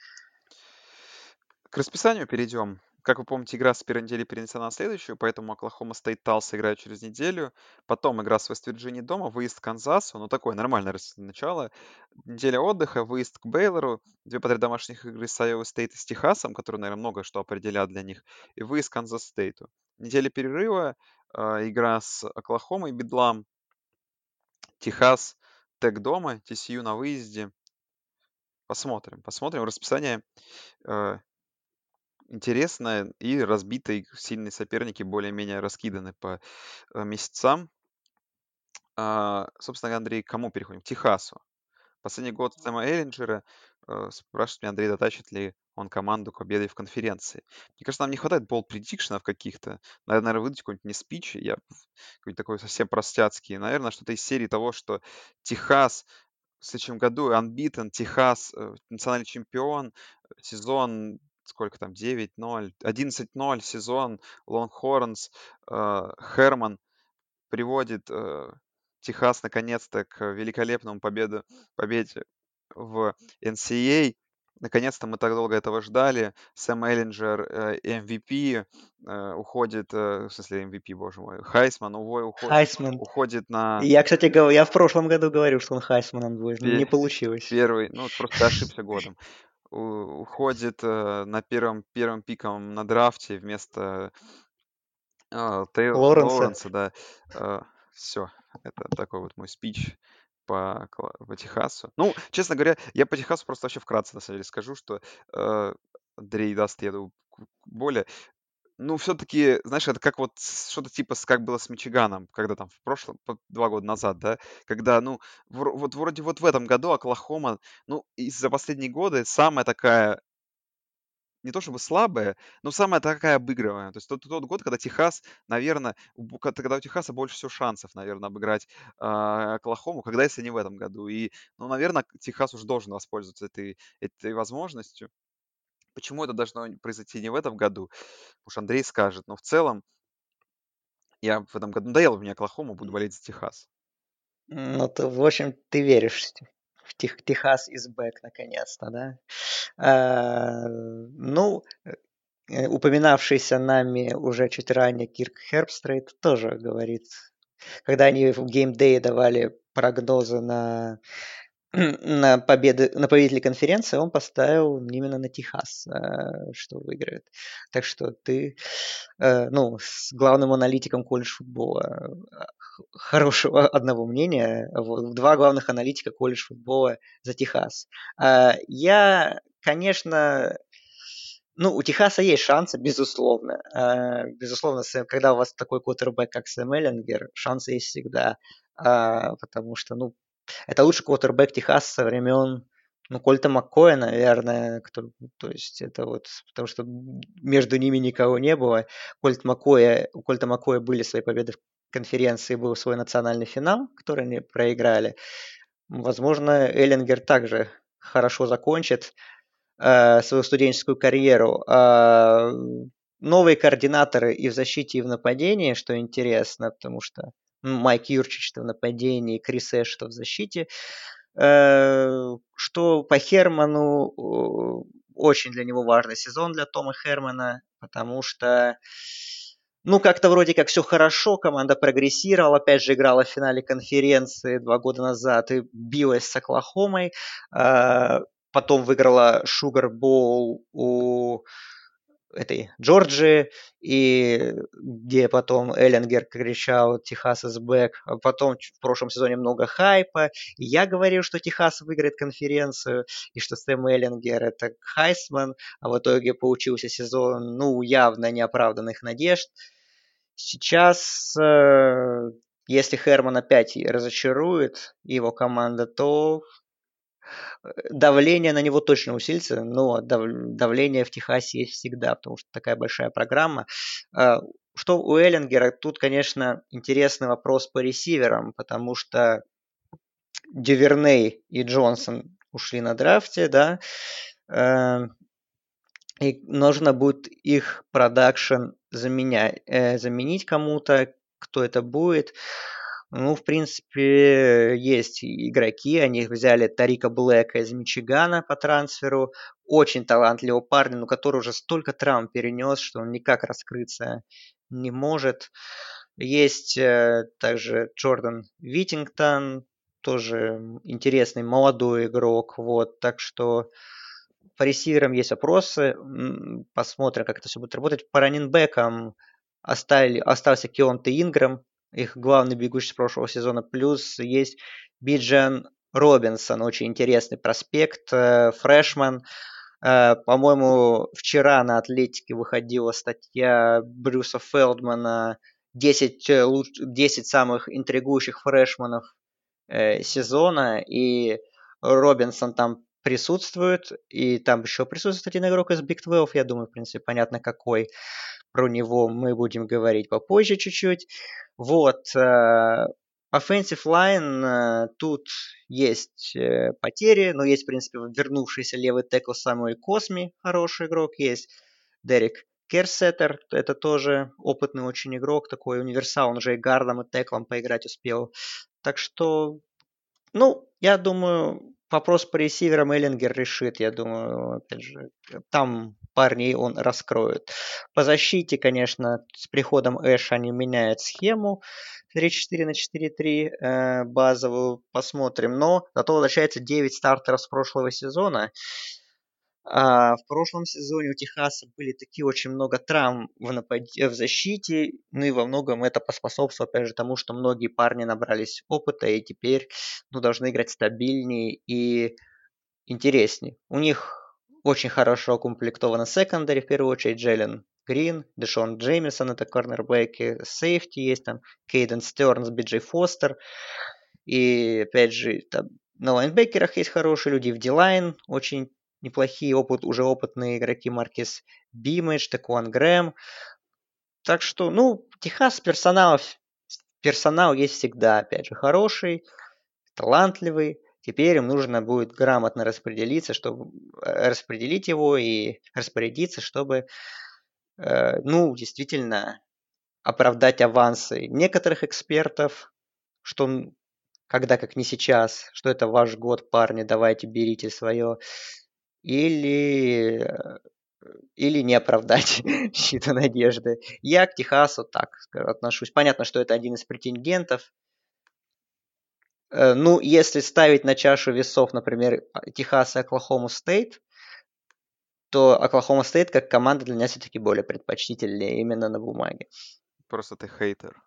К расписанию перейдем. Как вы помните, игра с первой недели перенесена на следующую, поэтому Оклахома Стейт Талс играет через неделю. Потом игра с Вест-Вирджинией дома, выезд к Канзасу, ну такое нормальное начало. Неделя отдыха, выезд к Бейлору, две подряд домашних игры с Айова Стейт и с Техасом, которые, наверное, много что определят для них, и выезд к Канзас Стейту. Неделя перерыва, э, игра с Оклахомой, Бедлам, Техас Тек дома, TCU на выезде. Посмотрим, посмотрим. Расписание э, интересно разбито и сильные соперники более-менее раскиданы по э, месяцам. А, собственно, Андрей, к кому переходим? К Техасу. Последний год Сэма Эллинджера э, спрашивает меня Андрей, дотащит ли он команду к победе в конференции. Мне кажется, нам не хватает болт предикшенов каких-то. Наверное, выдать какой-нибудь не спич, я какой-нибудь такой совсем простяцкий. Наверное, что-то из серии того, что Техас в следующем году unbeaten, Техас э, национальный чемпион, сезон сколько там, 9-0, 11-0 сезон, Лонгхорнс, э, Херман приводит э, Техас наконец-то к великолепному победу, победе в NCAA. Наконец-то мы так долго этого ждали. Сэм Эллинджер, MVP, э, уходит, э, в смысле MVP, боже мой, Хайсман уходит, Хайсман. уходит на... Я, кстати, говорю, я в прошлом году говорил, что он Хайсманом будет, не получилось. Первый, ну, просто ошибся годом. Уходит на первом, первом пиком на драфте вместо Тейл Лоренса. Лоренса, да. Все, это такой вот мой спич по, по Техасу. Ну, честно говоря, я по Техасу просто вообще вкратце, на самом деле, скажу, что э, Андрей даст, я думаю, более. Ну, все-таки, знаешь, это как вот что-то типа, как было с Мичиганом, когда там в прошлом, два года назад, да, когда, ну, вр- вот вроде вот в этом году Оклахома, ну, из-за последние годы самая такая не то чтобы слабая, но самая такая обыгрываемая. То есть тот, тот год, когда Техас, наверное, когда у Техаса больше всего шансов, наверное, обыграть э, Оклахому, когда если не в этом году. И, ну, наверное, Техас уже должен воспользоваться этой, этой возможностью. Почему это должно произойти не в этом году? Уж Андрей скажет. Но в целом, я в этом году надоел мне Оклахому, буду болеть за Техас. Ну, ты, в общем, ты веришь в Тех, Техас из бэк наконец-то, да? А, ну, э, упоминавшийся нами уже чуть ранее Кирк Хербстрейт тоже говорит, когда они в геймдей давали прогнозы на на, победы, на победителей конференции он поставил именно на Техас, э, что выиграет. Так что ты, э, ну, с главным аналитиком колледж футбола хорошего одного мнения. Два главных аналитика колледж футбола за Техас. Я, конечно, ну, у Техаса есть шансы, безусловно. Безусловно, когда у вас такой квотербек, как Сэм Эллингер, шансы есть всегда. Потому что, ну, это лучший квотербек Техаса со времен ну, Кольта Маккоя, наверное, кто, то есть это вот, потому что между ними никого не было. Кольт Маккоя, у Кольта Маккоя были свои победы в конференции, был свой национальный финал, который они проиграли. Возможно, Эллингер также хорошо закончит э, свою студенческую карьеру. Э, новые координаторы и в защите, и в нападении, что интересно, потому что Майк Юрчич в нападении, Крис Эшто в защите. Э, что по Херману очень для него важный сезон для Тома Хермана, потому что ну, как-то вроде как все хорошо, команда прогрессировала, опять же играла в финале конференции два года назад и билась с Оклахомой, э, потом выиграла Шугар Боул у этой Джорджии, и где потом Эллингер кричал «Техас is back», а потом в прошлом сезоне много хайпа, и я говорил, что Техас выиграет конференцию, и что Сэм Эллингер это Хайсман, а в итоге получился сезон, ну, явно неоправданных надежд. Сейчас, э, если Херман опять разочарует его команда, то давление на него точно усилится, но давление в Техасе есть всегда, потому что такая большая программа. А, что у Эллингера? Тут, конечно, интересный вопрос по ресиверам, потому что Дюверней и Джонсон ушли на драфте, да, э, и нужно будет их продакшн заменять, э, заменить кому-то, кто это будет. Ну, в принципе, есть игроки. Они взяли Тарика Блэка из Мичигана по трансферу. Очень талантливого парня, но который уже столько травм перенес, что он никак раскрыться не может. Есть э, также Джордан Витингтон, тоже интересный молодой игрок. Вот, так что по ресиверам есть вопросы. Посмотрим, как это все будет работать. По раненбекам оставили, остался Кионте Инграм, их главный бегущий с прошлого сезона. Плюс есть Биджан Робинсон, очень интересный проспект, э, фрешман. Э, по-моему, вчера на Атлетике выходила статья Брюса Фелдмана 10, 10 э, самых интригующих фрешманов сезона, и Робинсон там присутствует, и там еще присутствует один игрок из Big 12, я думаю, в принципе, понятно какой. Про него мы будем говорить попозже чуть-чуть. Вот, э, Offensive line, э, тут есть э, потери, но есть, в принципе, вернувшийся левый текл Самуэль Косми, хороший игрок, есть Дерек Керсеттер, это тоже опытный очень игрок, такой универсал, он уже и гардом, и теклом поиграть успел. Так что, ну, я думаю, вопрос по ресиверам Эллингер решит, я думаю, опять же, там парней он раскроет. По защите, конечно, с приходом Эша они меняют схему 3-4 на 4-3 э, базовую, посмотрим. Но зато возвращается 9 стартеров с прошлого сезона. А в прошлом сезоне у Техаса были такие очень много травм в, напад... в защите, ну и во многом это поспособствовало, опять же, тому, что многие парни набрались опыта и теперь ну, должны играть стабильнее и интереснее. У них очень хорошо укомплектовано секондари, в первую очередь, Джеллен Грин, Дэшон Джеймисон, это корнербеки, сейфти есть там, Кейден Стернс, Биджей Фостер. И, опять же, там, на лайнбекерах есть хорошие люди, в Дилайн очень неплохие опыт, уже опытные игроки Маркис Бимэдж, Текуан Грэм. Так что, ну, Техас персонал, персонал есть всегда, опять же, хороший, талантливый. Теперь им нужно будет грамотно распределиться, чтобы э, распределить его и распорядиться, чтобы, э, ну, действительно оправдать авансы некоторых экспертов, что когда как не сейчас, что это ваш год, парни, давайте берите свое или, или не оправдать чьи-то надежды. Я к Техасу так отношусь. Понятно, что это один из претендентов. Э, ну, если ставить на чашу весов, например, Техас и Оклахома Стейт, то Оклахома Стейт как команда для меня все-таки более предпочтительнее именно на бумаге. Просто ты хейтер.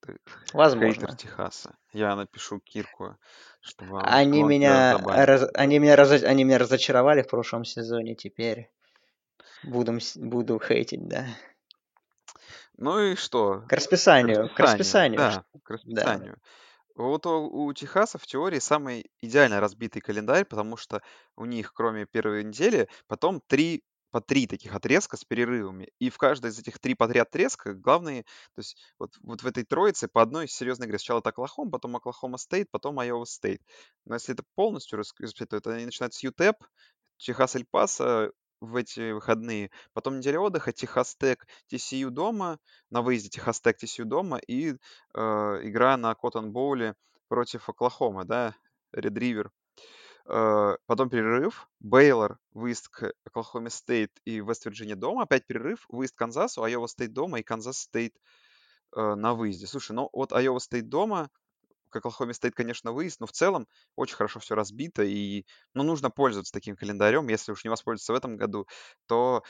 Ты Возможно. хейтер Техаса. Я напишу Кирку, чтобы они меня, раз, они, меня раз, они меня разочаровали в прошлом сезоне, теперь буду, буду хейтить, да. Ну и что? К расписанию. К расписанию. Да, к расписанию. Да. Вот у, у Техаса в теории самый идеально разбитый календарь, потому что у них, кроме первой недели, потом три по три таких отрезка с перерывами. И в каждой из этих три подряд отрезка главные, то есть вот, вот в этой троице по одной серьезной игре. Сначала это Оклахома, потом Оклахома Стейт, потом Айова Стейт. Но если это полностью расписать, то это они начинают с UTEP, Техас Эль-Пасо в эти выходные. Потом неделя отдыха, Техас Тек, TCU дома, на выезде Техас Тек, TCU дома и э, игра на Коттон Боуле против Оклахомы, да, Ред Ривер. Э, потом перерыв, Бейлор, выезд к Оклахоме Стейт и Вест-Вирджиния дома, опять перерыв, выезд к Канзасу, Айова Стейт дома и Канзас Стейт э, на выезде. Слушай, ну вот Айова Стейт дома, к Оклахоме Стейт, конечно, выезд, но в целом очень хорошо все разбито, и ну, нужно пользоваться таким календарем. Если уж не воспользоваться в этом году, то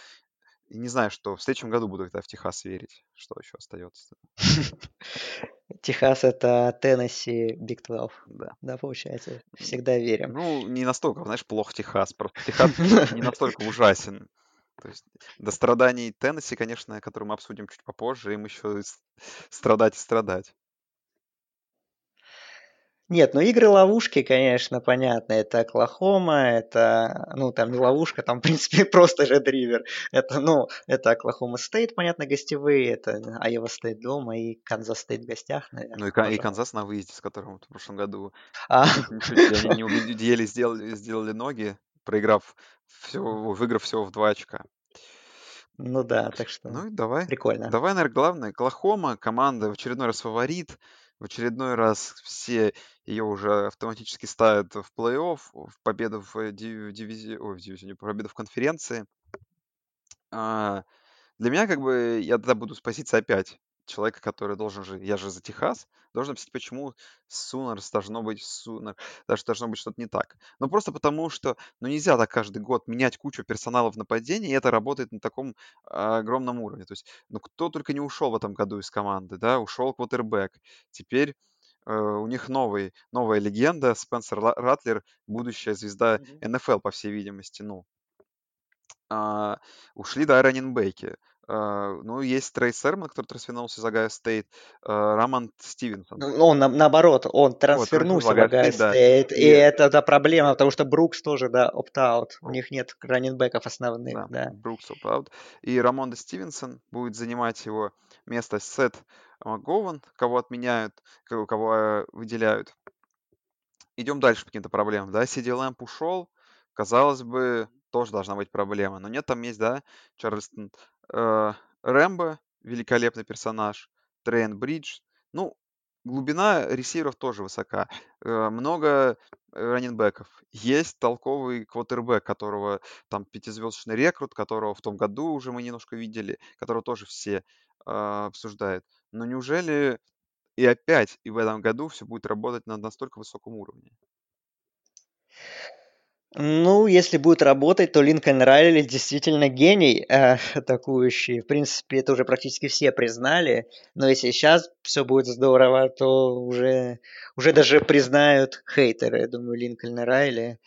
не знаю, что в следующем году буду тогда в Техас верить. Что еще остается? Техас это Теннесси Биг 12. Да. Да, получается. Всегда верим. Ну, не настолько, знаешь, плохо Техас. Просто Техас не настолько ужасен. То есть до страданий Теннесси, конечно, которые мы обсудим чуть попозже, им еще страдать и страдать. Нет, ну игры-ловушки, конечно, понятно. Это Оклахома, это, ну, там не ловушка, там, в принципе, просто же Ред Ривер. Это, ну, это Оклахома Стейт, понятно, гостевые, это Айова Стейт дома и Канзас Стейт в гостях, наверное. Ну и, и Канзас на выезде, с которым в прошлом году а. они не убедили, сделали, сделали ноги, проиграв все, выиграв всего в два очка. Ну да, так что ну, давай. прикольно. Давай, наверное, главное. Оклахома, команда в очередной раз фаворит в очередной раз все ее уже автоматически ставят в плей-офф, в победу в дивизии, ой, в дивизионе, победу в конференции. А, для меня как бы я тогда буду с опять человека, который должен же, я же за Техас, должен объяснить, почему Сунерс должно быть Сунер, даже должно быть что-то не так. Ну, просто потому что, ну, нельзя так каждый год менять кучу персонала в нападении, и это работает на таком а, огромном уровне. То есть, ну, кто только не ушел в этом году из команды, да, ушел квотербек. Теперь э, у них новый, новая легенда, Спенсер Ратлер, будущая звезда mm-hmm. НФЛ, по всей видимости, ну. А, ушли, да, раннинбеки. Uh, ну, есть Трей Серман, который трансфернулся из Огайо Стейт, uh, Роман Стивенсон. Ну, он, на, наоборот, он трансфернулся в Огайо Стейт, и, и это да, проблема, потому что Брукс тоже, да, opt-out. У них нет раннинбеков основных, да. да. Брукс opt-out. И Рамондре Стивенсон будет занимать его место Сет МакГован, кого отмечают, кого э, выделяют. Идем дальше по каким-то проблемам, да. Сиди Лэмб ушел, казалось бы, тоже должна быть проблема. Но нет, там есть, да, Чарльстон Рэмбо, великолепный персонаж, Трежан Бриджес. Ну, глубина ресиверов тоже высока. Э, много раннинбеков. Есть толковый квотербек, которого там пятизвездочный рекрут, которого в том году уже мы немножко видели, которого тоже все э, обсуждают. Но неужели и опять и в этом году все будет работать на настолько высоком уровне? Ну, если будет работать, то Линкольн Райли действительно гений э, атакующий. В принципе, это уже практически все признали. Но если сейчас все будет здорово, то уже, уже даже признают хейтеры, я думаю, Линкольна Райли,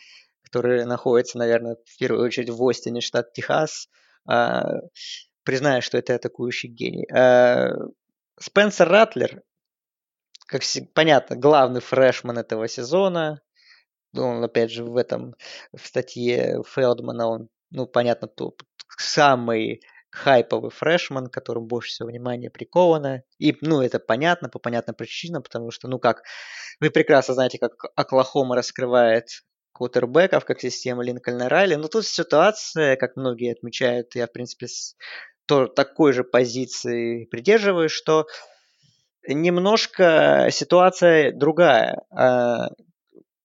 которые находятся, наверное, в первую очередь в Остине, штат Техас, э, признают, что это атакующий гений. Э, Спенсер Ратлер, как понятно, главный фрешман этого сезона, он, опять же, в этом, в статье Фелдмана, он, ну, понятно, то самый хайповый фрешман, которому больше всего внимания приковано. И, ну, это понятно, по понятным причинам, потому что, ну, как вы прекрасно знаете, как Оклахома раскрывает квотербеков, как система Линкольна Райли. Но тут ситуация, как многие отмечают, я, в принципе, с то, такой же позиции придерживаюсь, что немножко ситуация другая.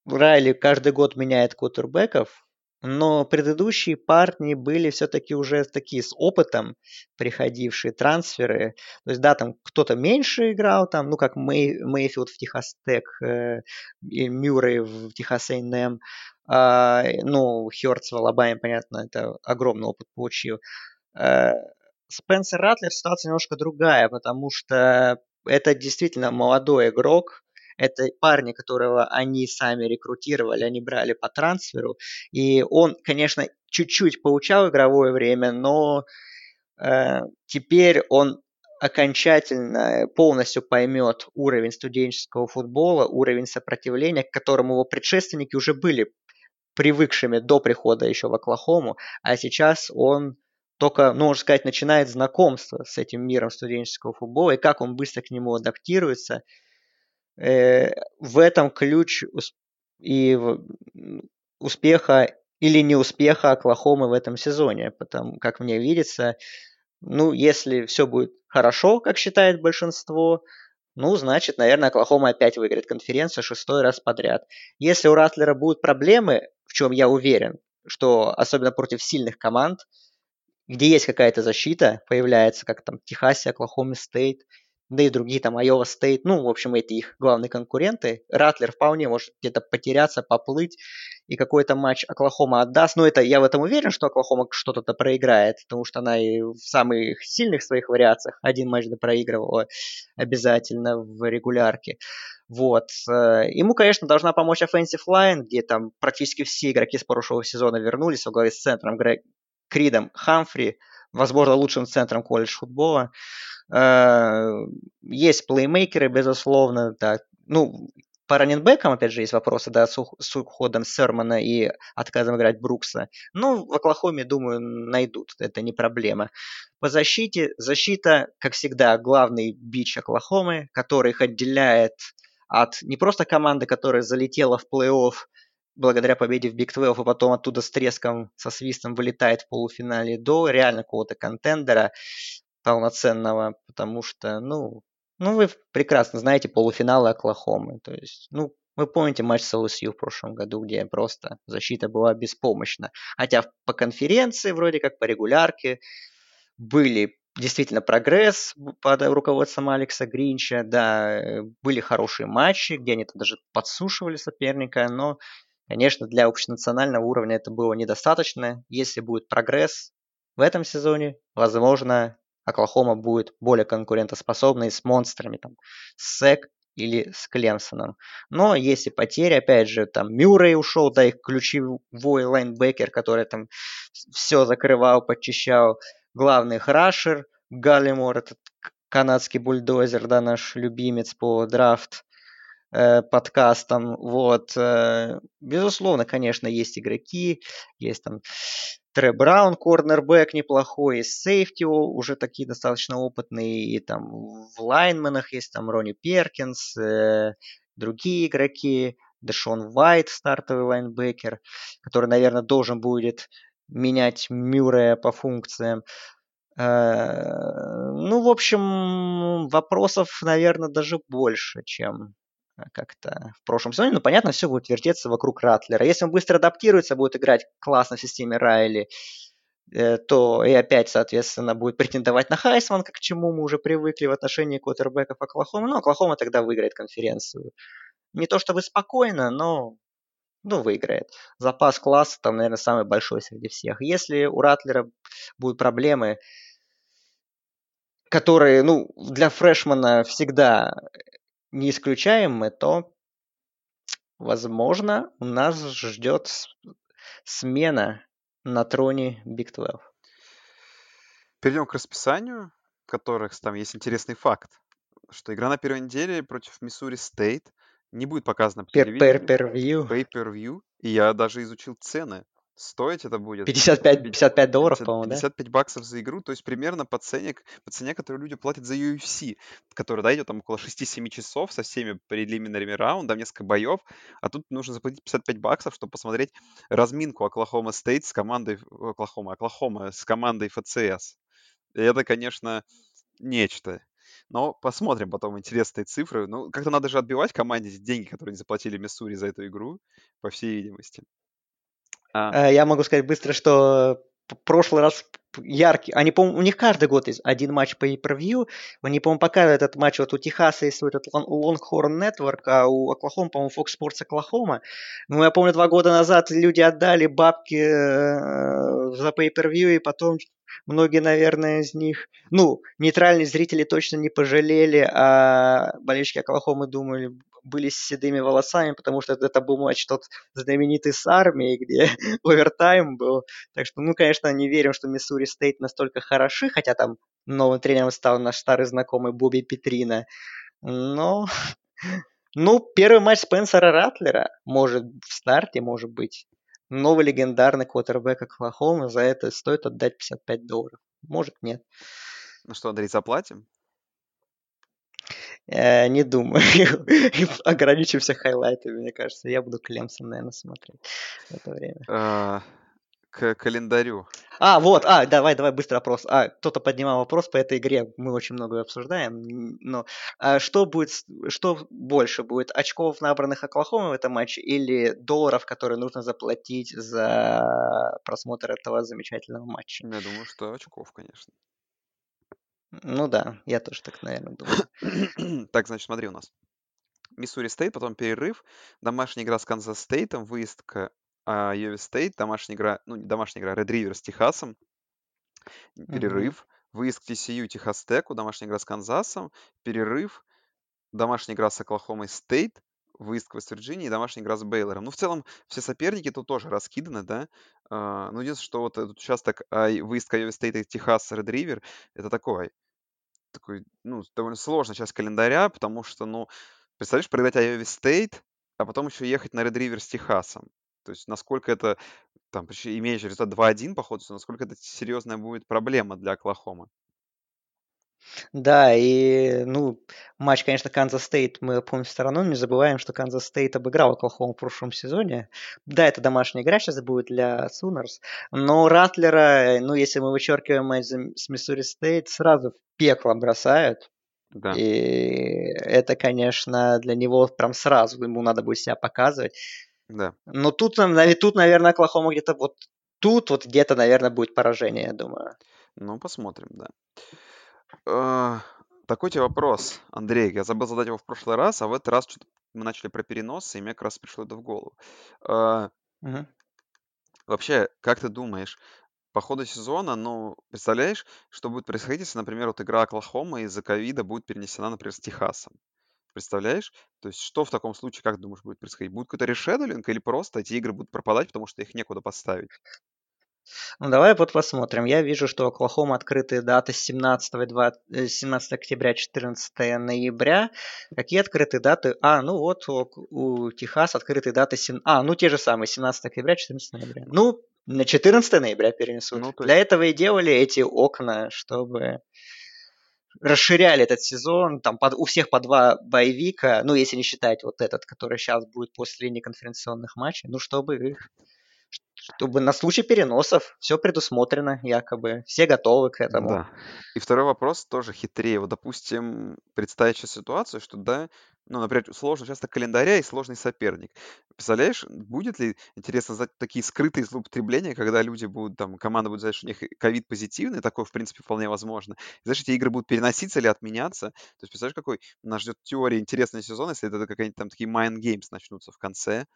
А, Райли каждый год меняет кутербеков, но предыдущие парни были все-таки уже такие с опытом приходившие трансферы. То есть, да, там кто-то меньше играл, там, ну, как Мэй, Мейфилд в Техас Тек, э, Мюррей в Техас A&M, э, ну, Хёртс в Алабаме, понятно, это огромный опыт получил. Э, Спенсер Ратлер ситуация немножко другая, потому что это действительно молодой игрок, это парни, которого они сами рекрутировали, они брали по трансферу. И он, конечно, чуть-чуть получал игровое время, но э, теперь он окончательно полностью поймет уровень студенческого футбола, уровень сопротивления, к которому его предшественники уже были привыкшими до прихода еще в Оклахому, а сейчас он только, ну, можно сказать, начинает знакомство с этим миром студенческого футбола, и как он быстро к нему адаптируется – Э, в этом ключ и успеха или неуспеха Оклахомы в этом сезоне, потому как мне видится, ну, если все будет хорошо, как считает большинство, ну, значит, наверное, Оклахома опять выиграет конференцию шестой раз подряд. Если у Ратлера будут проблемы, в чем я уверен, что особенно против сильных команд, где есть какая-то защита, появляется, как там Техасе, Оклахоме Стейт, да и другие там Iowa State, ну, в общем, эти их главные конкуренты. Ратлер вполне может где-то потеряться, поплыть, и какой-то матч Оклахома отдаст. Но это я в этом уверен, что Оклахома что-то проиграет, потому что она и в самых сильных своих вариациях один матч проигрывала обязательно в регулярке. Вот. Э, ему, конечно, должна помочь offensive line, где там практически все игроки с прошлого сезона вернулись во главе с центром Грег Кридом Хамфри, возможно, лучшим центром колледж футбола. Э, есть плеймейкеры, безусловно, да. Ну, по раненбекам, опять же, есть вопросы, да, с, с уходом Сермана и отказом играть Брукса. Ну, в Оклахоме, думаю, найдут, это не проблема. По защите, защита, как всегда, главный бич Оклахомы, который их отделяет от не просто команды, которая залетела в плей-офф благодаря победе в Биг 12, и потом оттуда с треском, со свистом вылетает в полуфинале до реально какого-то контендера полноценного, потому что, ну, ну, вы прекрасно знаете полуфиналы Оклахомы. То есть, ну, вы помните матч с ЛСЮ в прошлом году, где просто защита была беспомощна. Хотя по конференции, вроде как по регулярке, были действительно прогресс под руководством Алекса Гринча, да, э, были хорошие матчи, где они даже подсушивали соперника, но, конечно, для общенационального уровня это было недостаточно. Если будет прогресс в этом сезоне, возможно, Оклахома будет более конкурентоспособной с монстрами, там, с Сек или с Клемсоном. Но если потери, опять же, там Мюррей ушел, да, их ключевой лайнбекер, который там все закрывал, подчищал. главный их рашер, Галлимор, этот канадский бульдозер, да, наш любимец по драфт э, подкастам. Вот. Э, безусловно, конечно, есть игроки, есть там Тре Браун, корнербэк неплохой, есть сейфти уже такие достаточно опытные, и там в лайнменах есть там Ронни Перкинс, э, другие игроки, Дэшон Вайт, стартовый лайнбекер, который, наверное, должен будет менять Мюррея по функциям. Ну, в общем, вопросов, наверное, даже больше, чем как-то в прошлом сезоне. Ну, понятно, все будет вертеться вокруг Ратлера. Если он быстро адаптируется, будет играть классно в системе Райли, э, то и опять, соответственно, будет претендовать на Хайсман, как к чему мы уже привыкли в отношении квотербеков Оклахомы. Ну, Оклахома тогда выиграет конференцию. Не то чтобы спокойно, но ну, выиграет. Запас класса там, наверное, самый большой среди всех. Если у Ратлера будут проблемы, которые, ну, для фрешмана всегда не исключаемы, то, возможно, у нас ждет смена на троне Big 12. Перейдем к расписанию, в которых там есть интересный факт, что игра на первой неделе против Миссури Стейт не будет показана по. Pay-per-view. Pay-per-view. И я даже изучил цены. Стоить это будет 55, 55 долларов, 50, по-моему, да? 55 баксов за игру, то есть примерно по цене, по цене, которую люди платят за UFC, который, да, идет там около 6-7 часов со всеми прелиминарными раундами, несколько боев, а тут нужно заплатить 55 баксов, чтобы посмотреть разминку Оклахома Стейт с командой, Оклахома, Оклахома с командой ФЦС. И это, конечно, нечто. Но посмотрим потом интересные цифры. Ну, как-то надо же отбивать команде деньги, которые они заплатили Миссури за эту игру, по всей видимости. А. Э, я могу сказать быстро, что прошлый раз яркий. Они, по у них каждый год есть один матч по pay-per-view. Они, по-моему, показывают этот матч. Вот у Техаса есть этот Longhorn Network, а у Оклахома, по-моему, Fox Sports Оклахома. Ну, я помню, два года назад люди отдали бабки э, за pay-per-view, и потом многие, наверное, из них, ну, нейтральные зрители точно не пожалели, а болельщики Оклахомы думали, были с седыми волосами, потому что это был матч тот знаменитый с армией, где овертайм был. Так что, ну, конечно, не верим, что Миссури Стейт настолько хороши, хотя там новым тренером стал наш старый знакомый Бобби Петрина. Но, ну, первый матч Спенсера Ратлера, может, в старте, может быть. Новый легендарный квотербек Оклахомы, за это стоит отдать 55 долларов. Может, нет. Ну что, Андрей, заплатим? Э, не думаю. Ограничимся хайлайтами, мне кажется. Я буду Клемсон, наверное, смотреть в это время. А, к календарю. А, вот, а, давай, давай быстро вопрос. А, кто-то поднимал вопрос по этой игре, мы очень много обсуждаем. Но а что будет, что больше будет, очков, набранных Оклахомой в этом матче, или долларов, которые нужно заплатить за просмотр этого замечательного матча? Я думаю, что очков, конечно. Ну да, я тоже так, наверное, думаю. Так, значит, смотри у нас. Миссури Стейт, потом перерыв, домашняя игра с Канзас Стейтом, выезд к а, Айове Стейт, домашняя игра, ну, не домашняя игра, Ред Ривер с Техасом, перерыв, выезд к TCU Техас Теку, домашняя игра с Канзасом, перерыв, домашняя игра с Оклахомой Стейт, выезд к Вест-Вирджинии домашняя игра с Бейлором. Ну, в целом, все соперники тут тоже раскиданы, да. А, ну, единственное, что вот этот участок а, выезд к Айове Стейт и Техас Ред Ривер, это такой, такой, ну, довольно сложная часть календаря, потому что, ну, представляешь, проиграть Айове Стейт, а потом еще ехать на Ред Ривер с Техасом. То есть насколько это, там, имея результат 2-1 по ходу, насколько это серьезная будет проблема для Оклахомы. Да, и, ну, матч, конечно, Канзас Стейт мы помним стороной, не забываем, что Канзас Стейт обыграл Оклахому в прошлом сезоне. Да, это домашняя игра сейчас будет для Сунерс, но Ратлера, ну, если мы вычеркиваем матч с Миссури Стейт, сразу в пекло бросают. Да. И это, конечно, для него прям сразу ему надо будет себя показывать. Да. Но тут, тут наверное, Оклахома где-то вот тут вот где-то, наверное, будет поражение, я думаю. Ну, посмотрим, да. А, такой тебе вопрос, Андрей. Я забыл задать его в прошлый раз, а в этот раз что-то мы начали про переносы, и мне как раз пришло это в голову. А, Мгм. Вообще, как ты думаешь, по ходу сезона, ну, представляешь, что будет происходить, если, например, вот игра Оклахома из-за ковида будет перенесена, например, с Техасом? Представляешь? То есть что в таком случае, как думаешь, будет происходить? Будет какой-то решедулинг или просто эти игры будут пропадать, потому что их некуда поставить? Ну, давай вот посмотрим. Я вижу, что Оклахома открытые даты с 17, 20, 17 октября, 14 ноября. Какие открытые даты? А, ну вот у, у Техас открытые даты... 7... А, ну те же самые, 17 октября, 14 ноября. Ну, на 14 ноября перенесут. Ну, Для этого и делали эти окна, чтобы расширяли этот сезон, там под, у всех по два боевика, ну, если не считать вот этот, который сейчас будет после неконференционных матчей, ну, чтобы чтобы на случай переносов все предусмотрено, якобы. Все готовы к этому. Да. И второй вопрос тоже хитрее. Вот, допустим, представить сейчас ситуацию, что, да, ну, например, сложно часто календаря и сложный соперник. Представляешь, будет ли, интересно, знать такие скрытые злоупотребления, когда люди будут, там, команда будет знать, что у них ковид позитивный, такое, в принципе, вполне возможно. И, знаешь, эти игры будут переноситься или отменяться. То есть, представляешь, какой нас ждет теория интересный сезон, если это какие-нибудь там такие mind games начнутся в конце.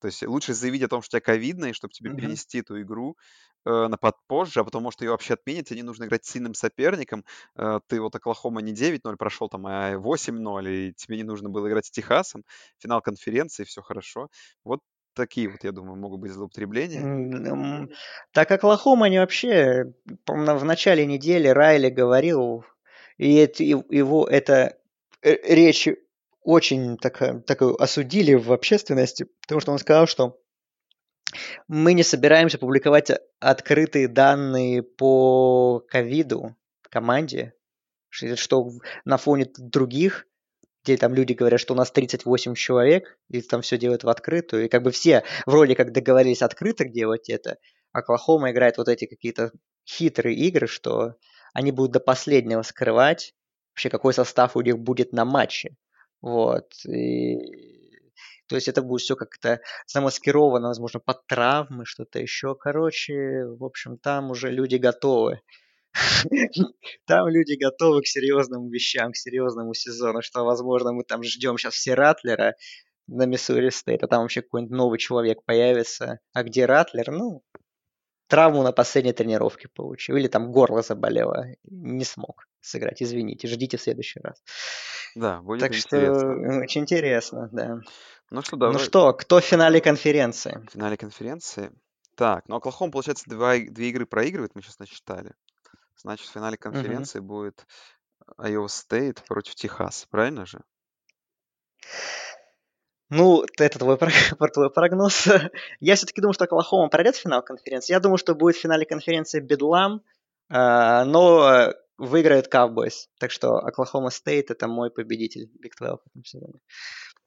То есть лучше заявить о том, что у тебя ковидно, и чтобы тебе Мгм. перенести эту игру э, на подпозже, а потом, может, ее вообще отменят, тебе не нужно играть с сильным соперником. Э, ты вот Оклахома не 9-0 прошел, там, а 8-0, и тебе не нужно было играть с Техасом. Финал конференции, все хорошо. Вот такие вот, я думаю, могут быть злоупотребления. Так Оклахома они вообще, по-моему, в начале недели Райли говорил, и это, его это э, речь очень так, так осудили в общественности, потому что он сказал, что мы не собираемся публиковать открытые данные по ковиду команде, что на фоне других, где там люди говорят, что у нас 38 человек, и там все делают в открытую, и как бы все вроде как договорились открыто делать это, а Оклахома играет вот эти какие-то хитрые игры, что они будут до последнего скрывать вообще, какой состав у них будет на матче. Вот. И, то есть это будет все как-то замаскировано, возможно, под травмы, что-то еще. Короче, в общем, там уже люди готовы. Там люди готовы к серьезным вещам, к серьезному сезону, что, возможно, мы там ждем сейчас все Ратлера на Миссури Стейт, а там вообще какой-нибудь новый человек появится. А где Ратлер? Ну, травму на последней тренировке получил. Или там горло заболело, не смог сыграть. Извините, ждите в следующий раз. Да, будет так интересно. что очень интересно, да. Ну что, ну давай. Ну что, кто в финале конференции? В финале конференции? Так, ну Оклахом, получается, два, две игры проигрывает, мы сейчас насчитали. Значит, в финале конференции угу. будет Iowa State против Техаса, правильно же? Ну, это твой, твой прогноз. Я все-таки думаю, что Оклахома пройдет в финал конференции. Я думаю, что будет в финале конференции Бедлам, а, но выиграет Cowboys. Так что Оклахома Стейт это мой победитель Big 12 в этом сезоне.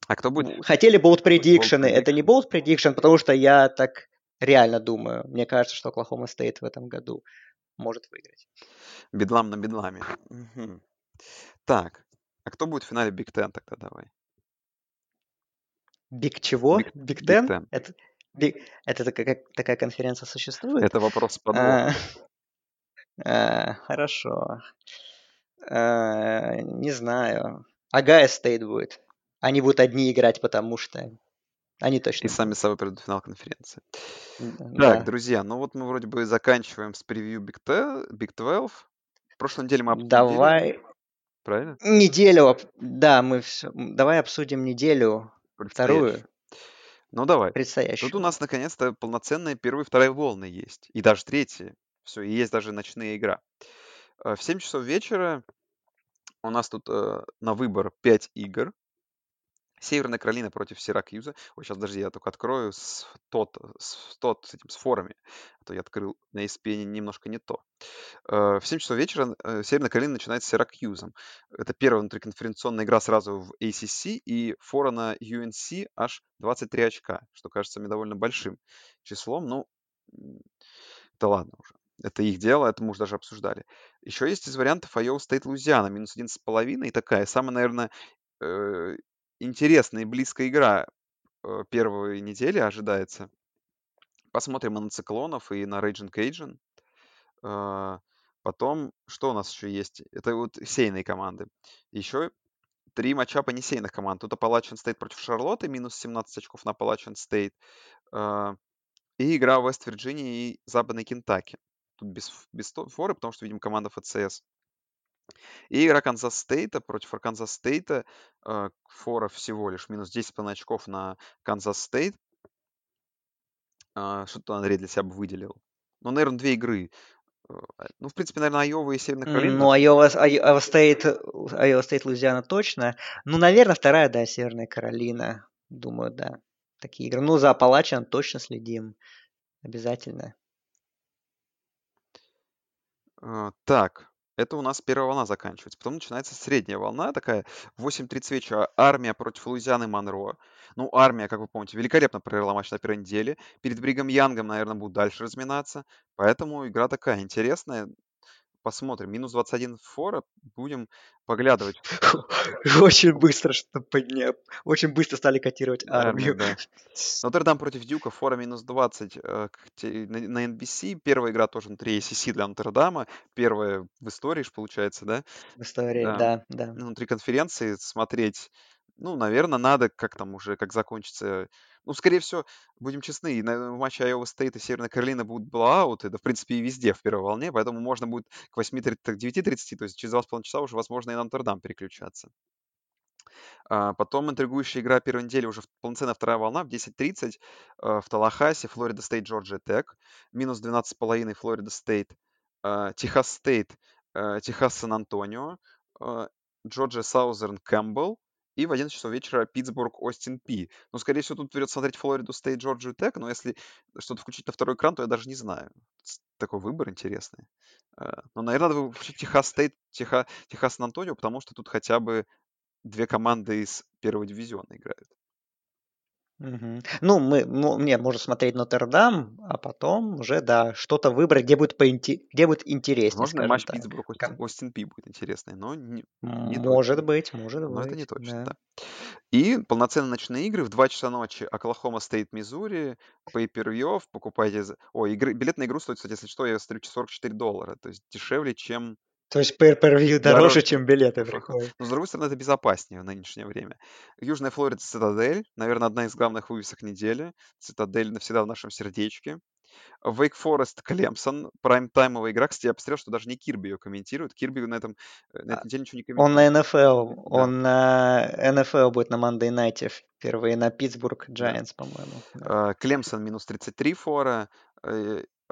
А кто будет? Хотели bold prediction ы. Это не bold prediction, потому что я так реально думаю. Мне кажется, что Оклахома Стейт в этом году может выиграть. Бедлам на бедламе. Угу. Так, а кто будет в финале Big Ten тогда давай? Big чего? Big Ten? Это, Big... это такая, такая конференция существует? Это вопрос подвоха. А, хорошо. А, не знаю. Агая Стейт будет. Они будут одни играть, потому что они точно. И сами собой придут в финал конференции. Да. Так, друзья, ну вот мы вроде бы заканчиваем с превью Big, Big 12. В прошлой неделе мы обсудили. Давай. Правильно? Неделю. Да, мы все. Давай обсудим неделю. Вторую. Ну давай. Предстоящую. Тут у нас наконец-то полноценные первые и вторая волны есть. И даже третьи. Все, и есть даже ночная игра. Э, в 7 часов вечера у нас тут э, на выбор 5 игр. Северная Каролина против Сиракьюза. Ой, сейчас, подожди, я только открою с тот, с, тот, с этим, с форами. А то я открыл на ESPN немножко не то. Э, в 7 часов вечера э, Северная Каролина начинает с Сиракьюзом. Это первая внутриконференционная игра сразу в ACC, и фора на UNC аж 23 очка, что кажется мне довольно большим числом. Ну, да ладно уже. Это их дело, это мы уже даже обсуждали. Еще есть из вариантов Iowa State Лузиана, минус один с половиной. Такая самая, наверное, э, интересная и близкая игра э, первой недели ожидается. Посмотрим на циклонов и на Raging Cajun. Э, потом, что у нас еще есть? Это вот сеяные команды. Еще три матча по несеяных команд. Тут Appalachian State против Шарлотты, минус 17 очков на Appalachian State. И игра Вест-Вирджинии и Западной Кентаки. Тут без, без форы, потому что, видим, команда ФЦС. И игра Канзас Стейта против Арканзас Стейта. Э, фора всего лишь минус 10 очков на Канзас Стейт. Э, что-то Андрей для себя бы выделил. Ну, наверное, две игры. Э, ну, в принципе, наверное, Айова и Северная Каролина. Ну, Айова, Айова Стейт, Айова Стейт, Луизиана точно. Ну, наверное, вторая, да, Северная Каролина. Думаю, да. Такие игры. Ну, за Апалачан точно следим. Обязательно. А, так, это у нас первая волна заканчивается. Потом начинается средняя волна, такая в 8.30 вечера. Армия против Луизианы Монро. Ну, армия, как вы помните, великолепно провела матч на первой неделе. Перед Бригом Янгом, наверное, будут дальше разминаться. Поэтому игра такая интересная. Посмотрим. Минус 21 фора. Будем поглядывать. Очень быстро что поднял. Очень быстро стали котировать армию. да. Нотр-Дам против Дюка, фора минус 20 э, на NBC. Первая игра тоже внутри ACC для Нотр-Дама. Первая в истории, получается, да? В истории, да, да. Внутри конференции смотреть ну, наверное, надо, как там уже, как закончится. Ну, скорее всего, будем честны, на, в матче Iowa State и Северная Каролина будут blowout ы, да, в принципе, и везде в первой волне, поэтому можно будет к 8.30, к 9.30, то есть через 2,5 часа уже, возможно, и на Нотр-Дам переключаться. А, потом интригующая игра первой недели, уже полноценная вторая волна в 10.30 а, в Талахасе, Флорида Стейт, Джорджия Тек, минус 12,5 Флорида Стейт, Техас Стейт, Техас Сан-Антонио, Джорджия Саузерн Кэмпбелл, и в 11 часов вечера Питтсбург, Остин Пи. Ну, скорее всего, тут придется смотреть Флориду Стейт, Джорджию Тек, но если что-то включить на второй экран, то я даже не знаю. Такой выбор интересный. Э, но, наверное, надо включить Техас Стейт, Техас, Техас Сан-Антонио, потому что тут хотя бы две команды из первого дивизиона играют. Угу. Ну, мы, ну, не, можно смотреть Нотр-Дам, а потом уже, да, что-то выбрать, где будет, поинте... где будет интереснее, Возможно, матч Питтсбург, Остин, Остин Пи будет интересный, но не, не Может точно. быть, может но быть. это не точно, да. да. И полноценные ночные игры в 2 часа ночи Оклахома Стейт, Миссури, pay покупайте... Ой, игры... билет на игру стоит, кстати, если что, я смотрю, 44 доллара, то есть дешевле, чем то есть per per view дороже, чем билеты приходят. Но, с другой стороны, это безопаснее в нынешнее время. Южная Флорида Цитадель, наверное, одна из главных вывесок недели. Цитадель навсегда в нашем сердечке. Вейк Форест Клемсон, прайм-таймовая игра. Кстати, я посмотрел, что даже не Кирби ее комментирует. Кирби на, этом, э, на этой неделе ничего не комментирует. Он на NFL. Да. Он на NFL будет на Monday Night впервые на Питтсбург Giants, да. по-моему. Да. Клемсон минус 33 фора.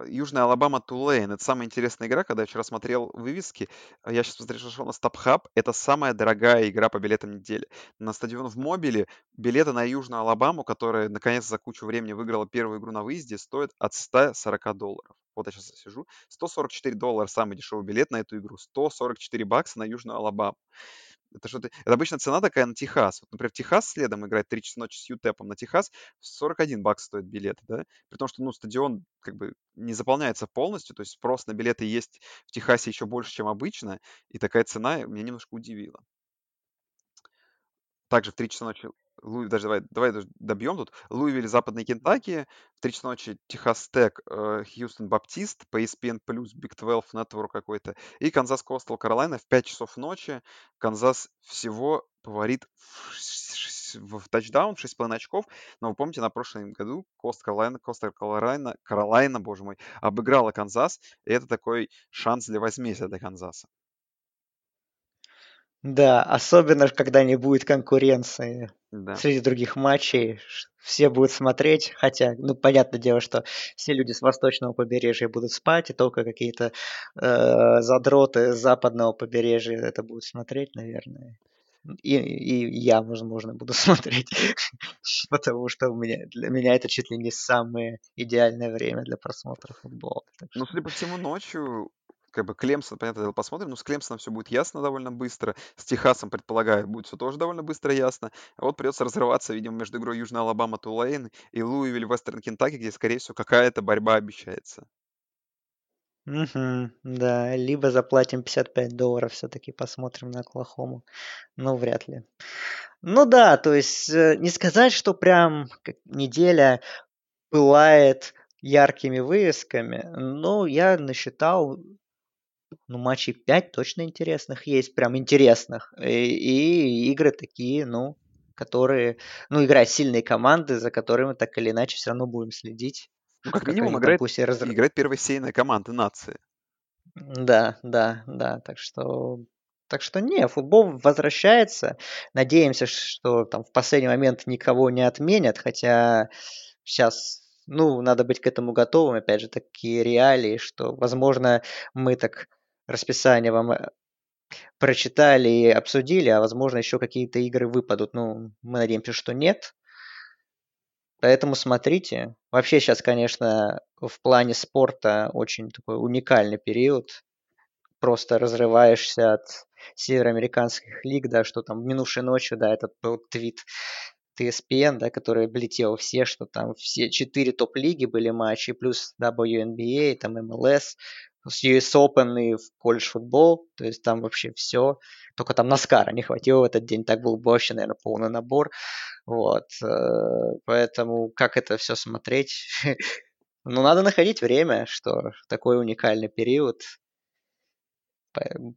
Южная Алабама Тулейн. Это самая интересная игра, когда я вчера смотрел вывески. А я сейчас зашел на StopHub. Это самая дорогая игра по билетам недели. На стадион в Мобиле билеты на Южную Алабаму, которая наконец за кучу времени выиграла первую игру на выезде, стоят от 140 долларов. Вот я сейчас сижу. 144 доллара самый дешевый билет на эту игру. 144 бакса на Южную Алабаму. Это что-то... Это обычно цена такая на Техас. Вот, например, Техас следом играет 3 часа ночи с Ютепом. На Техас 41 бакс стоит билет, да? При том, что, ну, стадион как бы не заполняется полностью, то есть спрос на билеты есть в Техасе еще больше, чем обычно, и такая цена меня немножко удивила. Также в 3 часа ночи Луи, даже давай, давай добьем тут. Луивиль, Западный Кентаки, в 3 часа ночи Техас Тек, э, Хьюстон Баптист, по ESPN+, Big 12 Network какой-то, и Канзас Коастел Каролайна в 5 часов ночи. Канзас всего фаворит в, в тачдаун, 6,5 очков, но вы помните, на прошлом году Кост Каролайна, Коста Каролайна, Каролайна, боже мой, обыграла Канзас, и это такой шанс для возмездия для Канзаса. Да, особенно когда не будет конкуренции Да. среди других матчей. Все будут смотреть, хотя, ну, понятное дело, что все люди с восточного побережья будут спать, и только какие-то э, задроты с западного побережья это будут смотреть, наверное. И, и я, возможно, буду смотреть, потому что у меня, для меня это чуть ли не самое идеальное время для просмотра футбола. Ну, судя по всему, ночью как бы Клемсон, понятно, дело, посмотрим. Ну, с Клемсоном все будет ясно довольно быстро. С Техасом, предполагаю, будет все тоже довольно быстро ясно. А вот придется разрываться, видимо, между игрой Южная Алабама Тулейн и Луивиль Вестерн Кентаки, где, скорее всего, какая-то борьба обещается. Угу, да, либо заплатим 55 долларов, все-таки посмотрим на Оклахому. Ну, вряд ли. Ну да, то есть э, не сказать, что прям неделя пылает яркими вывесками, но я насчитал ну, матчей 5 точно интересных есть, прям интересных. И, и игры такие, ну, которые, ну, играют сильные команды, за которыми так или иначе все равно будем следить. Ну, как, как минимум, играет, там, раз... играет первосейная команда нации. Да, да, да. Так что так что не, футбол возвращается. Надеемся, что там в последний момент никого не отменят, хотя сейчас ну, надо быть к этому готовым, опять же, такие реалии, что, возможно, мы так расписание вам э, прочитали и обсудили, а возможно еще какие-то игры выпадут. Ну, мы надеемся, что нет. Поэтому смотрите. Вообще сейчас, конечно, в плане спорта очень такой уникальный период. Просто разрываешься от североамериканских лиг, да, что там минувшей ночью, да, этот был твит TSPN, да, который облетел все, что там все четыре топ-лиги были матчи, плюс WNBA, там MLS, с US Open и в колледж футбол, то есть там вообще все. Только там Наскара не хватило в этот день, так был бы вообще, наверное, полный набор. Вот. Э, поэтому как это все смотреть? ну, надо находить время, что такой уникальный период.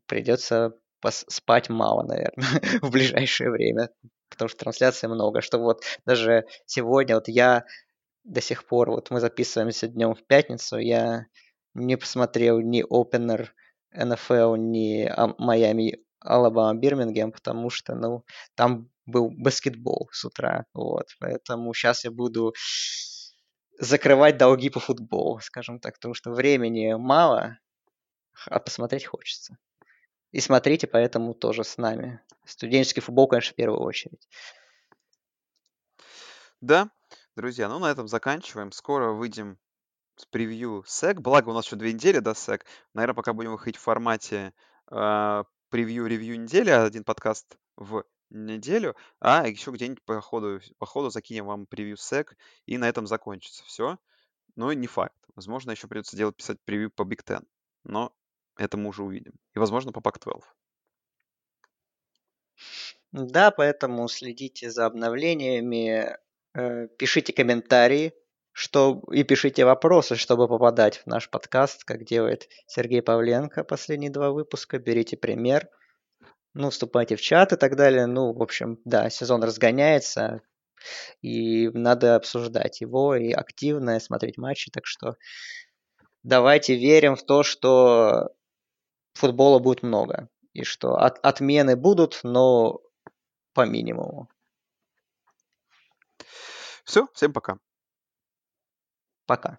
Придется спать мало, наверное, в ближайшее время, потому что трансляций много. Что вот даже сегодня вот я до сих пор, вот мы записываемся днем в пятницу, я не посмотрел ни Opener NFL, ни Майами Алабама Бирмингем, потому что, ну, там был баскетбол с утра, вот, поэтому сейчас я буду закрывать долги по футболу, скажем так, потому что времени мало, а посмотреть хочется. И смотрите поэтому тоже с нами. Студенческий футбол, конечно, в первую очередь. Да, друзья, ну на этом заканчиваем. Скоро выйдем с превью SEC. Благо, у нас еще две недели до SEC. Наверное, пока будем выходить в формате э, превью-ревью недели, один подкаст в неделю, а еще где-нибудь по ходу, по ходу закинем вам превью SEC, и на этом закончится все. Но не факт. Возможно, еще придется делать, писать превью по Big Ten. Но это мы уже увидим. И, возможно, по Pac-12. Да, поэтому следите за обновлениями, э, пишите комментарии, что и пишите вопросы, чтобы попадать в наш подкаст, как делает Сергей Павленко последние два выпуска. Берите пример. Ну, вступайте в чат и так далее. Ну, в общем, да, сезон разгоняется, и надо обсуждать его и активно смотреть матчи. Так что давайте верим в то, что футбола будет много. И что от, отмены будут, но по минимуму. Все, всем пока. Пока.